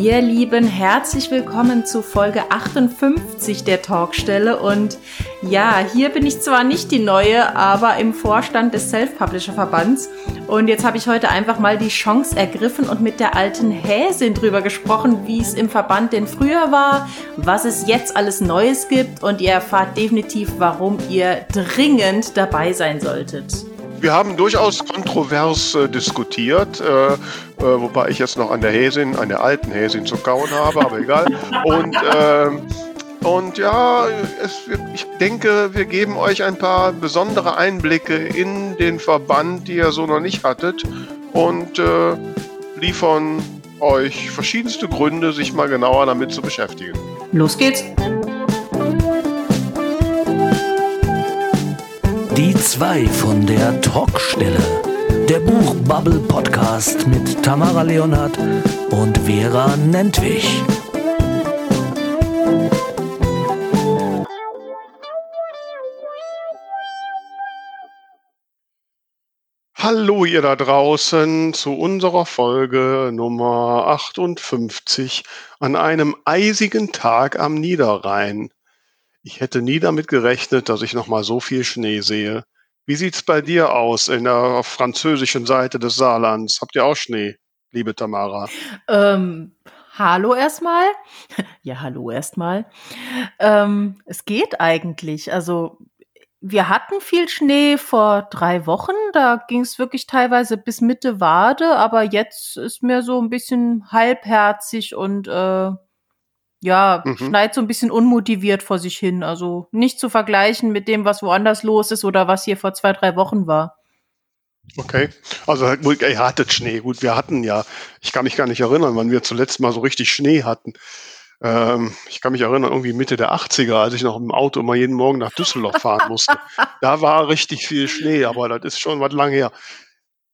Ihr Lieben, herzlich willkommen zu Folge 58 der Talkstelle. Und ja, hier bin ich zwar nicht die Neue, aber im Vorstand des Self-Publisher-Verbands. Und jetzt habe ich heute einfach mal die Chance ergriffen und mit der alten Häsin drüber gesprochen, wie es im Verband denn früher war, was es jetzt alles Neues gibt. Und ihr erfahrt definitiv, warum ihr dringend dabei sein solltet. Wir haben durchaus kontrovers äh, diskutiert, äh, äh, wobei ich jetzt noch an der Häsin, an der alten Häsin zu kauen habe, aber egal. Und, ähm, und ja, es, ich denke, wir geben euch ein paar besondere Einblicke in den Verband, die ihr so noch nicht hattet, und äh, liefern euch verschiedenste Gründe, sich mal genauer damit zu beschäftigen. Los geht's! Die zwei von der Talkstelle. Der Buchbubble Podcast mit Tamara Leonhardt und Vera Nentwich. Hallo ihr da draußen zu unserer Folge Nummer 58 an einem eisigen Tag am Niederrhein. Ich hätte nie damit gerechnet, dass ich noch mal so viel Schnee sehe. Wie sieht's bei dir aus in der französischen Seite des Saarlands? Habt ihr auch Schnee, liebe Tamara? Ähm, hallo erstmal. Ja, hallo erstmal. Ähm, es geht eigentlich. Also wir hatten viel Schnee vor drei Wochen. Da ging es wirklich teilweise bis Mitte Wade, aber jetzt ist mir so ein bisschen halbherzig und äh, ja, mhm. schneit so ein bisschen unmotiviert vor sich hin. Also nicht zu vergleichen mit dem, was woanders los ist oder was hier vor zwei, drei Wochen war. Okay, also ihr hattet Schnee. Gut, wir hatten ja, ich kann mich gar nicht erinnern, wann wir zuletzt mal so richtig Schnee hatten. Ähm, ich kann mich erinnern, irgendwie Mitte der 80er, als ich noch im Auto immer jeden Morgen nach Düsseldorf fahren musste. da war richtig viel Schnee, aber das ist schon was lange her.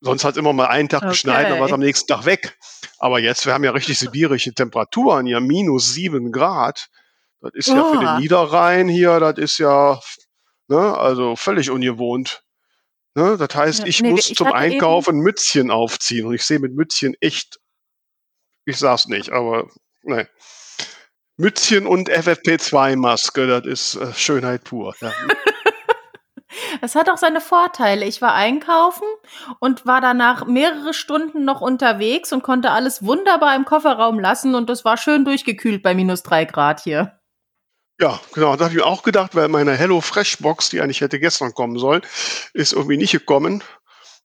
Sonst hat es immer mal einen Tag okay. geschneit, dann war es am nächsten Tag weg. Aber jetzt, wir haben ja richtig sibirische Temperaturen, ja minus sieben Grad. Das ist oh. ja für den Niederrhein hier, das ist ja, ne, also völlig ungewohnt. Ne? Das heißt, ich nee, muss ich zum Einkaufen Mützchen aufziehen und ich sehe mit Mützchen echt, ich sag's nicht, aber ne. Mützchen und FFP2-Maske, das ist äh, Schönheit pur. Ja. Es hat auch seine Vorteile. Ich war einkaufen und war danach mehrere Stunden noch unterwegs und konnte alles wunderbar im Kofferraum lassen und es war schön durchgekühlt bei minus drei Grad hier. Ja, genau, da habe ich mir auch gedacht, weil meine Hello Fresh Box, die eigentlich hätte gestern kommen sollen, ist irgendwie nicht gekommen.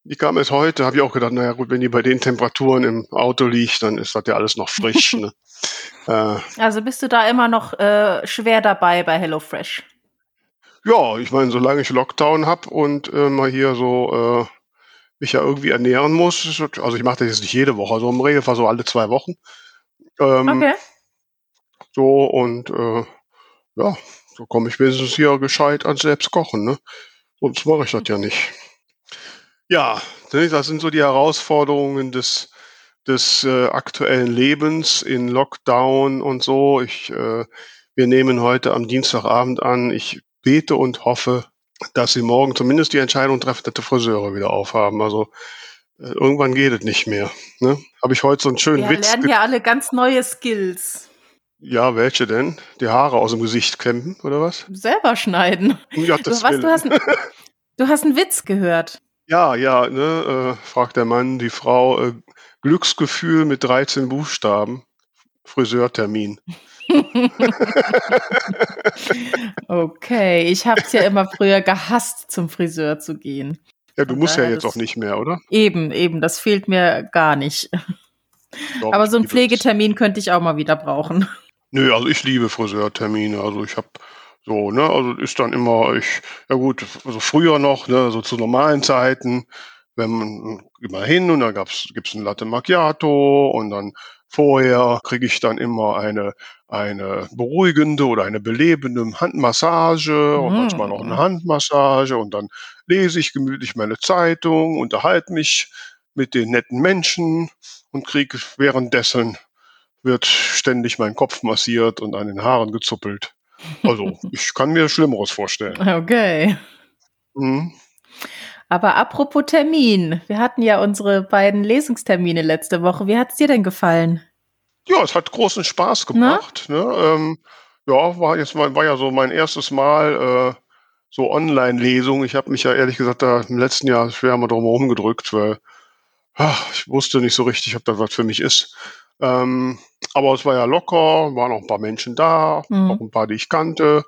Die kam erst heute, habe ich auch gedacht, naja gut, wenn die bei den Temperaturen im Auto liegt, dann ist das ja alles noch frisch. ne? äh, also bist du da immer noch äh, schwer dabei bei HelloFresh? Ja, ich meine, solange ich Lockdown habe und äh, mal hier so äh, mich ja irgendwie ernähren muss, also ich mache das jetzt nicht jede Woche, also im Regelfall so alle zwei Wochen. Ähm, okay. So und äh, ja, so komme ich wenigstens hier gescheit ans Selbstkochen, ne? Sonst mache ich das ja nicht. Ja, ne, das sind so die Herausforderungen des, des äh, aktuellen Lebens in Lockdown und so. Ich, äh, wir nehmen heute am Dienstagabend an. Ich bete und hoffe, dass sie morgen zumindest die Entscheidung treffen, dass die Friseure wieder aufhaben. Also äh, irgendwann geht es nicht mehr. Ne? Habe ich heute so einen schönen Wir Witz. Wir lernen ja alle ganz neue Skills. Ja, welche denn? Die Haare aus dem Gesicht kämmen, oder was? Selber schneiden. Ja, das du, was, du, hast ein, du hast einen Witz gehört. Ja, ja, ne, äh, fragt der Mann die Frau. Äh, Glücksgefühl mit 13 Buchstaben. Friseurtermin. Okay, ich habe es ja immer früher gehasst, zum Friseur zu gehen. Ja, du musst ja jetzt auch nicht mehr, oder? Eben, eben, das fehlt mir gar nicht. Doch, Aber so einen Pflegetermin könnte ich auch mal wieder brauchen. Nö, also ich liebe Friseurtermine. Also ich habe so, ne, also ist dann immer, ich, ja gut, also früher noch, ne, so zu normalen Zeiten, wenn man immer hin und dann gab's, gibt's ein Latte Macchiato und dann vorher kriege ich dann immer eine eine beruhigende oder eine belebende Handmassage und manchmal noch eine mhm. Handmassage und dann lese ich gemütlich meine Zeitung, unterhalte mich mit den netten Menschen und kriege währenddessen wird ständig mein Kopf massiert und an den Haaren gezuppelt. Also, ich kann mir Schlimmeres vorstellen. Okay. Mhm. Aber apropos Termin, wir hatten ja unsere beiden Lesungstermine letzte Woche. Wie hat es dir denn gefallen? Ja, es hat großen Spaß gemacht. Ne? Ähm, ja, war jetzt mal, war ja so mein erstes Mal äh, so Online-Lesung. Ich habe mich ja ehrlich gesagt da im letzten Jahr schwer mal drum herum gedrückt, weil ach, ich wusste nicht so richtig, ob das was für mich ist. Ähm, aber es war ja locker, waren auch ein paar Menschen da, Mhm. auch ein paar, die ich kannte.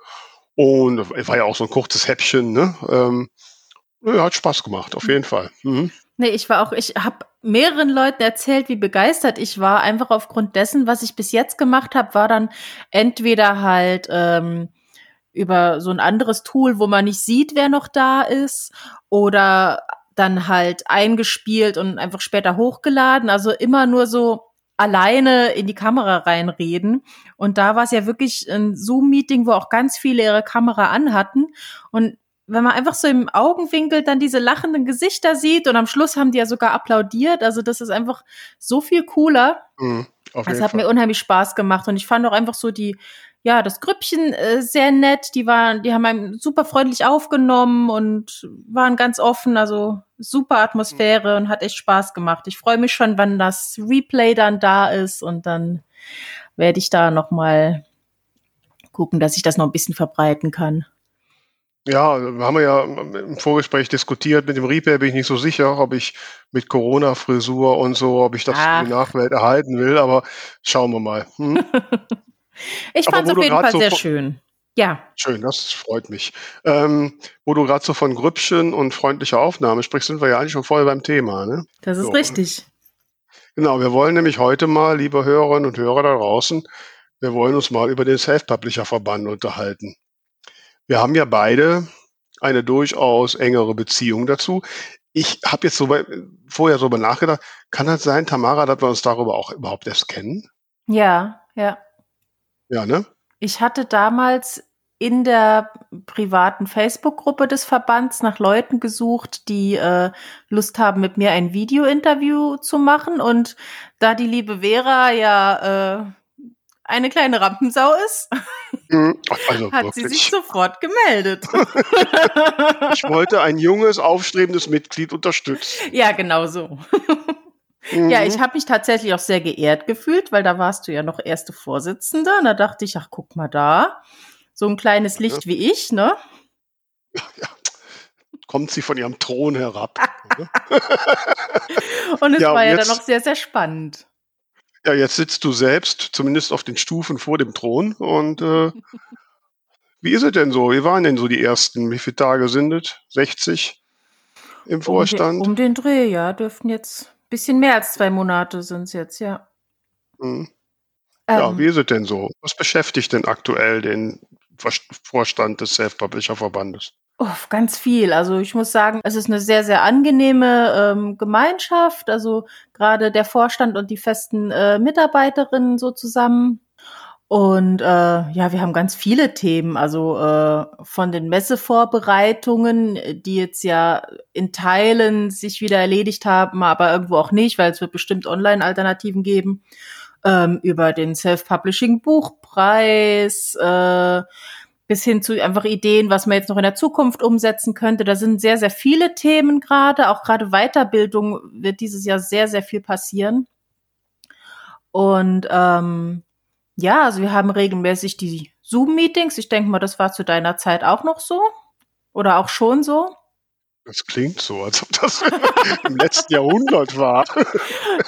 Und es war ja auch so ein kurzes Häppchen, ne? Ähm, ja, hat Spaß gemacht, auf jeden Fall. Mhm. Nee, ich war auch, ich habe mehreren Leuten erzählt, wie begeistert ich war. Einfach aufgrund dessen, was ich bis jetzt gemacht habe, war dann entweder halt ähm, über so ein anderes Tool, wo man nicht sieht, wer noch da ist, oder dann halt eingespielt und einfach später hochgeladen. Also immer nur so alleine in die Kamera reinreden. Und da war es ja wirklich ein Zoom-Meeting, wo auch ganz viele ihre Kamera anhatten. Und wenn man einfach so im Augenwinkel dann diese lachenden Gesichter sieht und am Schluss haben die ja sogar applaudiert. Also das ist einfach so viel cooler. Mhm. Auf Es hat mir Fall. unheimlich Spaß gemacht und ich fand auch einfach so die, ja, das Grüppchen äh, sehr nett. Die waren, die haben einen super freundlich aufgenommen und waren ganz offen. Also super Atmosphäre und hat echt Spaß gemacht. Ich freue mich schon, wann das Replay dann da ist und dann werde ich da noch mal gucken, dass ich das noch ein bisschen verbreiten kann. Ja, wir haben ja im Vorgespräch diskutiert, mit dem Repair bin ich nicht so sicher, ob ich mit Corona-Frisur und so, ob ich das Ach. für die Nachwelt erhalten will, aber schauen wir mal. Hm? Ich fand es auf jeden Fall so sehr schön. Ja. Schön, das freut mich. Ähm, wo du gerade so von Grüppchen und freundlicher Aufnahme sprichst, sind wir ja eigentlich schon voll beim Thema. Ne? Das ist So. richtig. Genau, wir wollen nämlich heute mal, liebe Hörerinnen und Hörer da draußen, wir wollen uns mal über den Self-Publisher-Verband unterhalten. Wir haben ja beide eine durchaus engere Beziehung dazu. Ich habe jetzt so bei, vorher so über nachgedacht, kann das sein, Tamara, dass wir uns darüber auch überhaupt erst kennen? Ja, ja. Ja, ne? Ich hatte damals in der privaten Facebook-Gruppe des Verbands nach Leuten gesucht, die äh, Lust haben, mit mir ein Video-Interview zu machen. Und da die liebe Vera ja äh, eine kleine Rampensau ist, Mhm. Also hat sie sich wirklich. sofort gemeldet. Ich wollte ein junges, aufstrebendes Mitglied unterstützen. ja, genau so. Mhm. Ja, ich habe mich tatsächlich auch sehr geehrt gefühlt, weil da warst du ja noch erste Vorsitzende. Und da dachte ich, ach, guck mal da. So ein kleines Licht wie ich, ne? kommt sie von ihrem Thron herab. Und es Ja, war ja jetzt- dann auch sehr, sehr spannend. Ja, jetzt sitzt du selbst, zumindest auf den Stufen vor dem Thron. Und äh, wie ist es denn so? Wie waren denn so die ersten? Wie viele Tage sind es? 60 im Vorstand? Um den, um den Dreh, ja, dürften jetzt ein bisschen mehr als zwei Monate sind es jetzt, ja. Hm. Ja, Ähm, wie ist es denn so? Was beschäftigt denn aktuell den Vorstand des Self-Publisher-Verbandes? Oh, ganz viel. Also ich muss sagen, es ist eine sehr, sehr angenehme ähm, Gemeinschaft. Also gerade der Vorstand und die festen äh, Mitarbeiterinnen so zusammen. Und äh, ja, wir haben ganz viele Themen. Also äh, von den Messevorbereitungen, die jetzt ja in Teilen sich wieder erledigt haben, aber irgendwo auch nicht, weil es wird bestimmt Online-Alternativen geben. Ähm, über den Self-Publishing-Buchpreis, äh, bis hin zu einfach Ideen, was man jetzt noch in der Zukunft umsetzen könnte. Da sind sehr, sehr viele Themen gerade. Auch gerade Weiterbildung wird dieses Jahr sehr, sehr viel passieren. Und ähm, ja, also wir haben regelmäßig die Zoom-Meetings. Ich denke mal, das war zu deiner Zeit auch noch so. Oder auch schon so. Das klingt so, als ob das im letzten Jahrhundert war.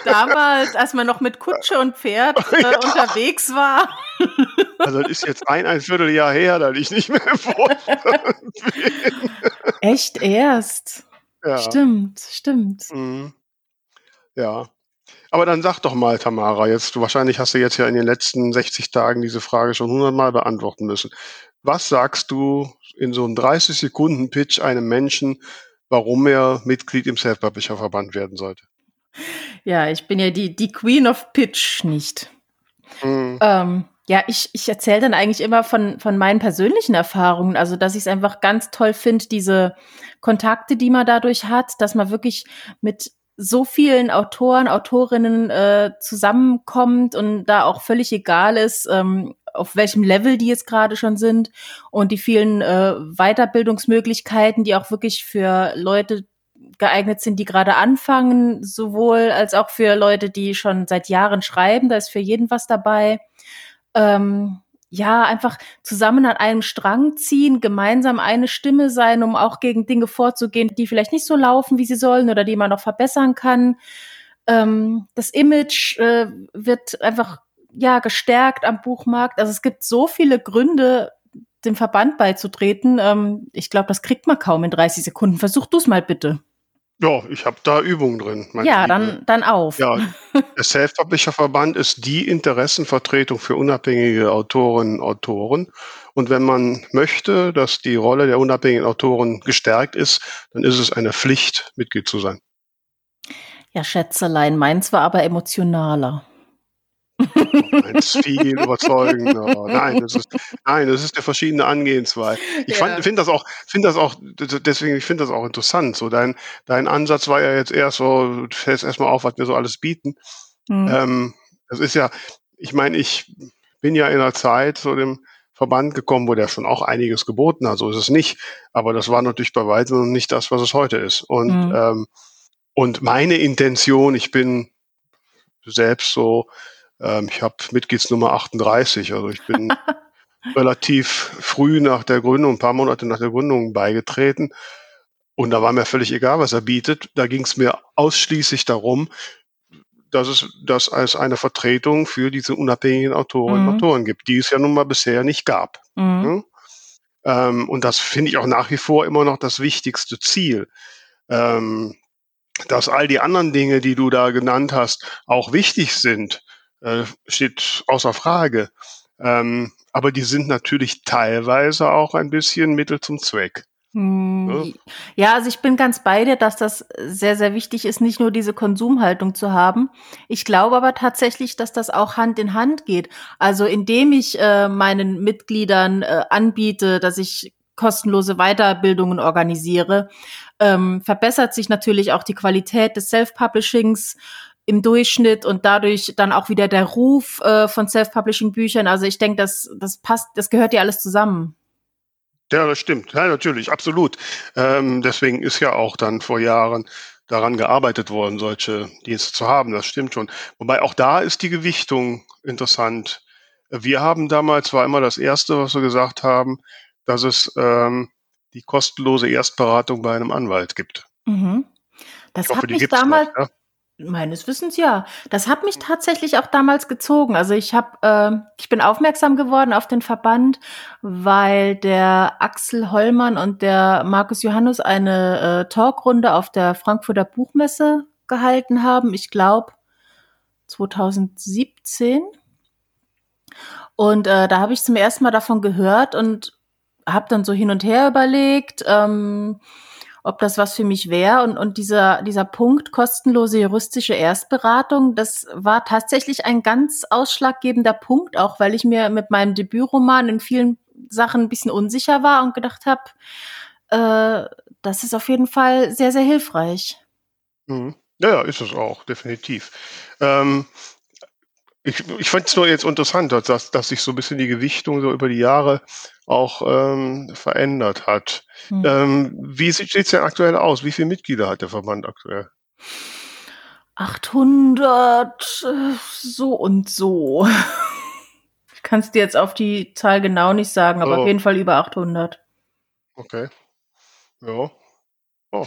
Damals, als man noch mit Kutsche und Pferd äh, Ja. unterwegs war. Also das ist jetzt ein, ein Vierteljahr her, da ich nicht mehr im bin. Echt erst. Ja. Stimmt, stimmt. Mhm. Ja. Aber dann sag doch mal, Tamara, jetzt, du wahrscheinlich hast du jetzt ja in den letzten 60 Tagen diese Frage schon hundertmal beantworten müssen. Was sagst du in so einem 30 Sekunden Pitch einem Menschen, warum er Mitglied im Self-Publisher-Verband werden sollte? Ja, ich bin ja die, die Queen of Pitch nicht. Mhm. Ähm, ja, ich, ich erzähle dann eigentlich immer von, von meinen persönlichen Erfahrungen. Also, dass ich es einfach ganz toll finde, diese Kontakte, die man dadurch hat, dass man wirklich mit so vielen Autoren, Autorinnen äh, zusammenkommt und da auch völlig egal ist, ähm, auf welchem Level die jetzt gerade schon sind und die vielen äh, Weiterbildungsmöglichkeiten, die auch wirklich für Leute geeignet sind, die gerade anfangen, sowohl als auch für Leute, die schon seit Jahren schreiben. Da ist für jeden was dabei. Ähm, ja, einfach zusammen an einem Strang ziehen, gemeinsam eine Stimme sein, um auch gegen Dinge vorzugehen, die vielleicht nicht so laufen, wie sie sollen oder die man noch verbessern kann. Ähm, das Image äh, wird einfach ja gestärkt am Buchmarkt. Also es gibt so viele Gründe, dem Verband beizutreten. Ähm, ich glaube, das kriegt man kaum in 30 Sekunden. Versuch du es mal bitte. Ja, ich habe da Übungen drin. Ja, dann, dann auf. Ja, der Self-Publisher-Verband ist die Interessenvertretung für unabhängige Autorinnen und Autoren. Und wenn man möchte, dass die Rolle der unabhängigen Autoren gestärkt ist, dann ist es eine Pflicht, Mitglied zu sein. Ja, Schätzelein, meins war aber emotionaler. Eins viel überzeugender. Nein, das ist, nein, das ist der verschiedene Angehensweise. Ich ja. finde das auch, finde das auch, deswegen, ich finde das auch interessant. So dein, dein Ansatz war ja jetzt eher so, du fällst erstmal auf, was wir so alles bieten. Mhm. Ähm, das ist ja, ich meine, ich bin ja in einer Zeit zu dem Verband gekommen, wo der schon auch einiges geboten hat. So ist es nicht. Aber das war natürlich bei weitem nicht das, was es heute ist. Und, mhm. ähm, und meine Intention, ich bin selbst so, ähm, ich habe Mitgliedsnummer 38, also ich bin relativ früh nach der Gründung, ein paar Monate nach der Gründung beigetreten. Und da war mir völlig egal, was er bietet. Da ging es mir ausschließlich darum, dass es das als eine Vertretung für diese unabhängigen Autorinnen mhm. und Autoren gibt, die es ja nun mal bisher nicht gab. Mhm. Ja? Ähm, und das finde ich auch nach wie vor immer noch das wichtigste Ziel. Ähm, dass all die anderen Dinge, die du da genannt hast, auch wichtig sind, äh, steht außer Frage. Ähm, aber die sind natürlich teilweise auch ein bisschen Mittel zum Zweck. Hm, ja, also ich bin ganz bei dir, dass das sehr, sehr wichtig ist, nicht nur diese Konsumhaltung zu haben. Ich glaube aber tatsächlich, dass das auch Hand in Hand geht. Also indem ich äh, meinen Mitgliedern äh, anbiete, dass ich kostenlose Weiterbildungen organisiere, ähm, verbessert sich natürlich auch die Qualität des Self-Publishings im Durchschnitt und dadurch dann auch wieder der Ruf äh, von Self-Publishing-Büchern. Also ich denke, das, das passt, das gehört ja alles zusammen. Ja, das stimmt. Ja, natürlich, absolut. Ähm, deswegen ist ja auch dann vor Jahren daran gearbeitet worden, solche Dienste zu haben. Das stimmt schon. Wobei auch da ist die Gewichtung interessant. Wir haben damals, war immer das Erste, was wir gesagt haben, dass es ähm, die kostenlose Erstberatung bei einem Anwalt gibt. Mhm. Das hoffe, hat mich damals, noch, ja? Meines Wissens ja. Das hat mich tatsächlich auch damals gezogen. Also ich habe, äh, ich bin aufmerksam geworden auf den Verband, weil der Axel Hollmann und der Markus Johannes eine äh, Talkrunde auf der Frankfurter Buchmesse gehalten haben. Ich glaube 2017. Und äh, da habe ich zum ersten Mal davon gehört und habe dann so hin und her überlegt. Ähm, ob das was für mich wäre. Und, und dieser, dieser Punkt kostenlose juristische Erstberatung, das war tatsächlich ein ganz ausschlaggebender Punkt, auch weil ich mir mit meinem Debütroman in vielen Sachen ein bisschen unsicher war und gedacht habe, äh, das ist auf jeden Fall sehr, sehr hilfreich. Mhm. Ja, ist es auch, definitiv. Ähm, ich, ich fand es nur jetzt interessant, dass, dass sich so ein bisschen die Gewichtung so über die Jahre auch ähm, verändert hat. Hm. Ähm, wie sieht es denn aktuell aus? Wie viele Mitglieder hat der Verband aktuell? 800 äh, so und so. Ich kann es dir jetzt auf die Zahl genau nicht sagen, aber oh. auf jeden Fall über 800. Okay. Ja. Oh.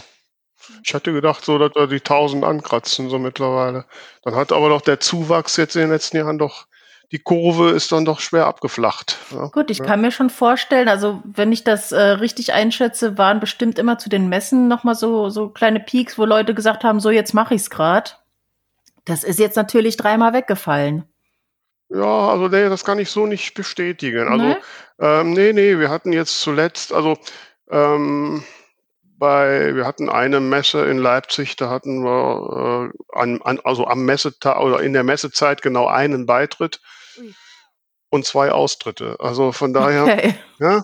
Ich hatte gedacht, so, dass wir die 1000 ankratzen, so mittlerweile. Dann hat aber doch der Zuwachs jetzt in den letzten Jahren doch, die Kurve ist dann doch schwer abgeflacht. Ja? Gut, ich ja. kann mir schon vorstellen, also wenn ich das äh, richtig einschätze, waren bestimmt immer zu den Messen nochmal so, so kleine Peaks, wo Leute gesagt haben, so jetzt mache ich's grad. Das ist jetzt natürlich dreimal weggefallen. Ja, also nee, das kann ich so nicht bestätigen. Also, nee, ähm, nee, nee wir hatten jetzt zuletzt, also ähm, bei, wir hatten eine Messe in Leipzig, da hatten wir äh, an, an, also am Messetag oder in der Messezeit genau einen Beitritt Ui. und zwei Austritte. Also von daher, okay. ja.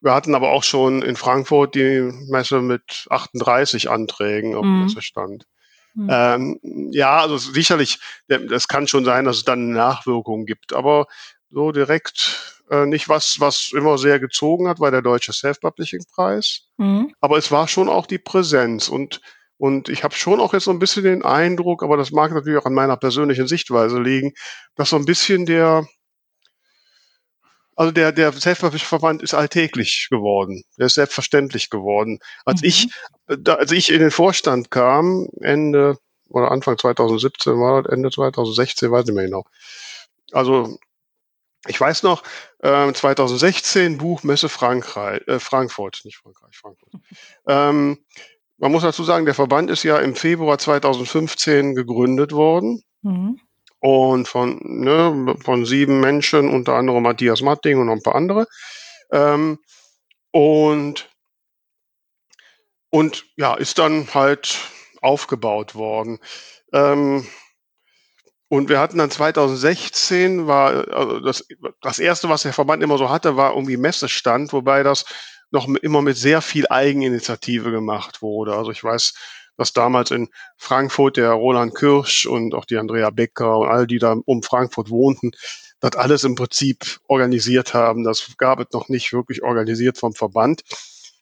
Wir hatten aber auch schon in Frankfurt die Messe mit 38 Anträgen auf dem mhm. Messestand. Mhm. Ähm, ja, also sicherlich, das kann schon sein, dass es dann Nachwirkungen gibt, aber so direkt äh, nicht was, was immer sehr gezogen hat, war der Deutsche Self-Publishing-Preis. Mhm. Aber es war schon auch die Präsenz und und ich habe schon auch jetzt so ein bisschen den Eindruck, aber das mag natürlich auch an meiner persönlichen Sichtweise liegen, dass so ein bisschen der, also der, der Selbstverband ist alltäglich geworden. Der ist selbstverständlich geworden. Als mhm. ich, da, als ich in den Vorstand kam, Ende oder Anfang 2017 war das, Ende 2016, weiß ich mehr genau. Also, ich weiß noch, äh, 2016 Buchmesse Frankreich, äh, Frankfurt, nicht Frankreich, Frankfurt. ähm, man muss dazu sagen, der Verband ist ja im Februar 2015 gegründet worden. Mhm und von, ne, von sieben Menschen, unter anderem Matthias Matting und noch ein paar andere. Ähm, und, und ja, ist dann halt aufgebaut worden. Ähm, und wir hatten dann 2016 war also das, das erste, was der Verband immer so hatte, war irgendwie Messestand, wobei das noch immer mit sehr viel Eigeninitiative gemacht wurde. Also ich weiß, dass damals in Frankfurt der Roland Kirsch und auch die Andrea Becker und all die da um Frankfurt wohnten, das alles im Prinzip organisiert haben. Das gab es noch nicht wirklich organisiert vom Verband,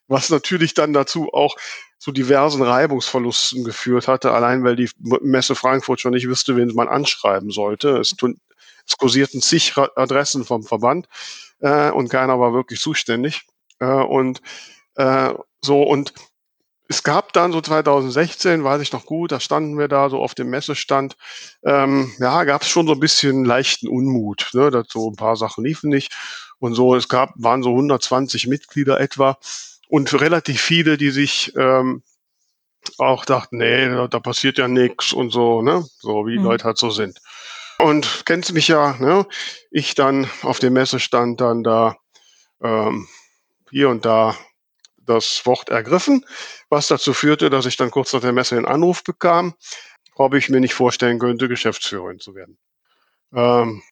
was natürlich dann dazu auch zu diversen Reibungsverlusten geführt hatte, allein weil die Messe Frankfurt schon nicht wüsste, wen man anschreiben sollte. Es, tun, es kursierten zig Adressen vom Verband äh, und keiner war wirklich zuständig. Äh, und äh, so und es gab dann so 2016, weiß ich noch gut, da standen wir da so auf dem Messestand. Ähm, ja, gab es schon so ein bisschen leichten Unmut, ne, dass so ein paar Sachen liefen nicht und so. Es gab waren so 120 Mitglieder etwa und relativ viele, die sich ähm, auch dachten, nee, da, passiert ja nichts und so, ne, so wie mhm. Leute halt so sind. Und kennst mich ja, ne? Ich dann auf dem Messestand dann da ähm, hier und da das Wort ergriffen, was dazu führte, dass ich dann kurz nach der Messe einen Anruf bekam, ob ich mir nicht vorstellen könnte, Geschäftsführerin zu werden. Ähm,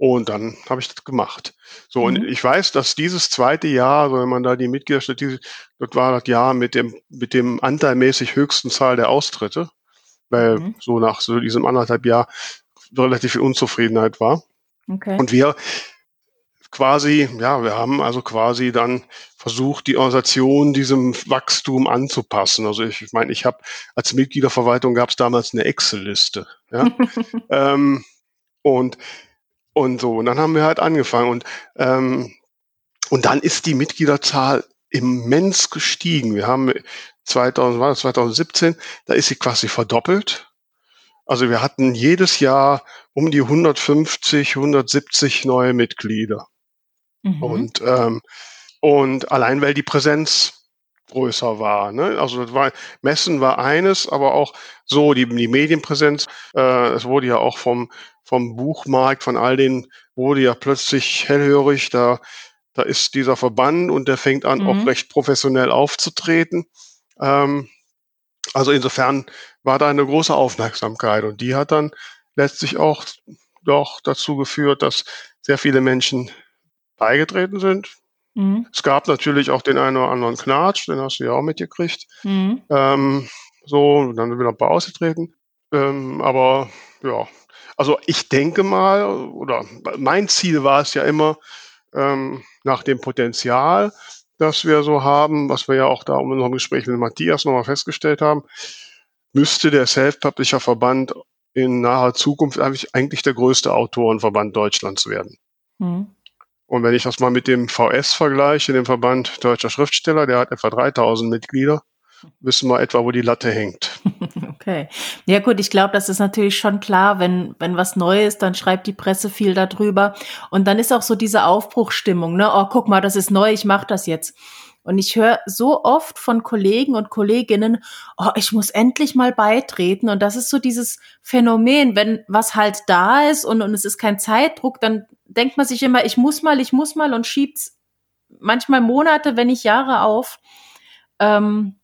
und dann habe ich das gemacht. So, mhm. und ich weiß, dass dieses zweite Jahr, also wenn man da die Mitgliederstatistik, das war das Jahr mit dem, mit dem anteilmäßig höchsten Zahl der Austritte, weil mhm. so nach so diesem anderthalb Jahr relativ viel Unzufriedenheit war. Okay. Und wir quasi, ja, wir haben also quasi dann versucht, die Organisation diesem Wachstum anzupassen. Also ich, ich meine, ich habe als Mitgliederverwaltung gab es damals eine Excel-Liste. Ja? ähm, und, und so, und dann haben wir halt angefangen. Und, ähm, und dann ist die Mitgliederzahl immens gestiegen. Wir haben 2000, war das 2017, da ist sie quasi verdoppelt. Also wir hatten jedes Jahr um die 150, 170 neue Mitglieder. Mhm. Und, ähm, und allein weil die Präsenz größer war. Ne? Also das war, Messen war eines, aber auch so die, die Medienpräsenz. Äh, es wurde ja auch vom, vom Buchmarkt, von all den, wurde ja plötzlich hellhörig. Da, da ist dieser Verband und der fängt an, mhm. auch recht professionell aufzutreten. Ähm, also insofern war da eine große Aufmerksamkeit und die hat dann letztlich auch doch dazu geführt, dass sehr viele Menschen beigetreten sind. Mhm. Es gab natürlich auch den einen oder anderen Knatsch, den hast du ja auch mitgekriegt. Mhm. Ähm, so, dann sind wir noch ein paar ausgetreten. Ähm, aber ja, also ich denke mal, oder mein Ziel war es ja immer, ähm, nach dem Potenzial, das wir so haben, was wir ja auch da in unserem Gespräch mit Matthias nochmal festgestellt haben, müsste der Self-Publisher-Verband in naher Zukunft eigentlich, eigentlich der größte Autorenverband Deutschlands werden. Mhm. Und wenn ich das mal mit dem VS vergleiche, dem Verband Deutscher Schriftsteller, der hat etwa 3000 Mitglieder, wissen wir etwa, wo die Latte hängt. Okay. Ja gut, ich glaube, das ist natürlich schon klar, wenn, wenn was neu ist, dann schreibt die Presse viel darüber. Und dann ist auch so diese Aufbruchstimmung, ne? Oh, guck mal, das ist neu, ich mache das jetzt. Und ich höre so oft von Kollegen und Kolleginnen, oh, ich muss endlich mal beitreten. Und das ist so dieses Phänomen, wenn was halt da ist und, und es ist kein Zeitdruck, dann denkt man sich immer, ich muss mal, ich muss mal und schiebt's manchmal Monate, wenn nicht Jahre auf. Ähm,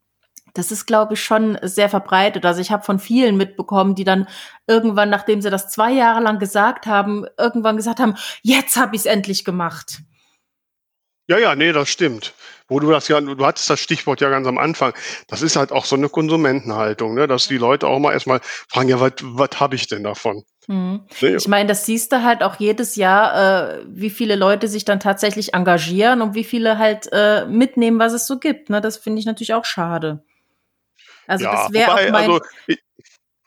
das ist, glaube ich, schon sehr verbreitet. Also ich habe von vielen mitbekommen, die dann irgendwann, nachdem sie das zwei Jahre lang gesagt haben, irgendwann gesagt haben, jetzt habe ich es endlich gemacht. Ja, ja, nee, das stimmt. Wo du das ja, du hattest das Stichwort ja ganz am Anfang. Das ist halt auch so eine Konsumentenhaltung, ne? dass die Leute auch mal erstmal fragen, ja, was was habe ich denn davon? Mhm. Ich meine, das siehst du halt auch jedes Jahr, äh, wie viele Leute sich dann tatsächlich engagieren und wie viele halt äh, mitnehmen, was es so gibt. Ne? Das finde ich natürlich auch schade. Also ja, das wäre auch mein, also, ich,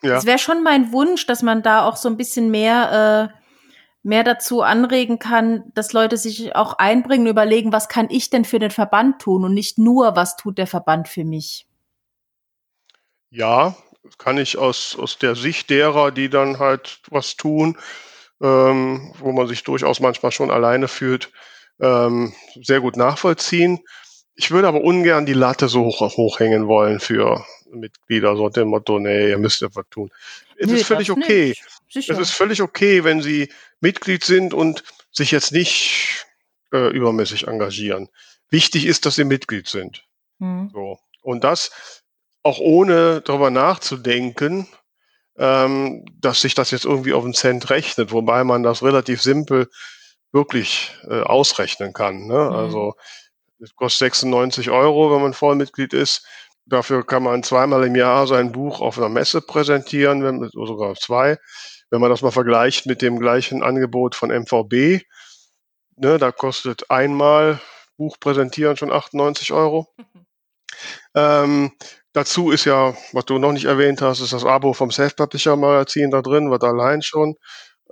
ja. das wäre schon mein Wunsch, dass man da auch so ein bisschen mehr, äh, mehr dazu anregen kann, dass Leute sich auch einbringen überlegen, was kann ich denn für den Verband tun und nicht nur, was tut der Verband für mich. Ja, kann ich aus, aus der Sicht derer, die dann halt was tun, ähm, wo man sich durchaus manchmal schon alleine fühlt, ähm, sehr gut nachvollziehen. Ich würde aber ungern die Latte so hoch, hochhängen wollen für Mitglieder, so dem Motto, nee, ihr müsst ja was tun. Es nee, ist völlig okay. Es ist völlig okay, wenn sie Mitglied sind und sich jetzt nicht äh, übermäßig engagieren. Wichtig ist, dass sie Mitglied sind. Mhm. So. Und das auch ohne darüber nachzudenken, ähm, dass sich das jetzt irgendwie auf einen Cent rechnet, wobei man das relativ simpel wirklich äh, ausrechnen kann. Ne? Mhm. Also es kostet 96 Euro, wenn man Vollmitglied ist. Dafür kann man zweimal im Jahr sein Buch auf einer Messe präsentieren, wenn, sogar zwei. Wenn man das mal vergleicht mit dem gleichen Angebot von MVB, ne, da kostet einmal Buch präsentieren schon 98 Euro. ähm, Dazu ist ja, was du noch nicht erwähnt hast, ist das Abo vom Self-Publisher-Magazin da drin, was allein schon,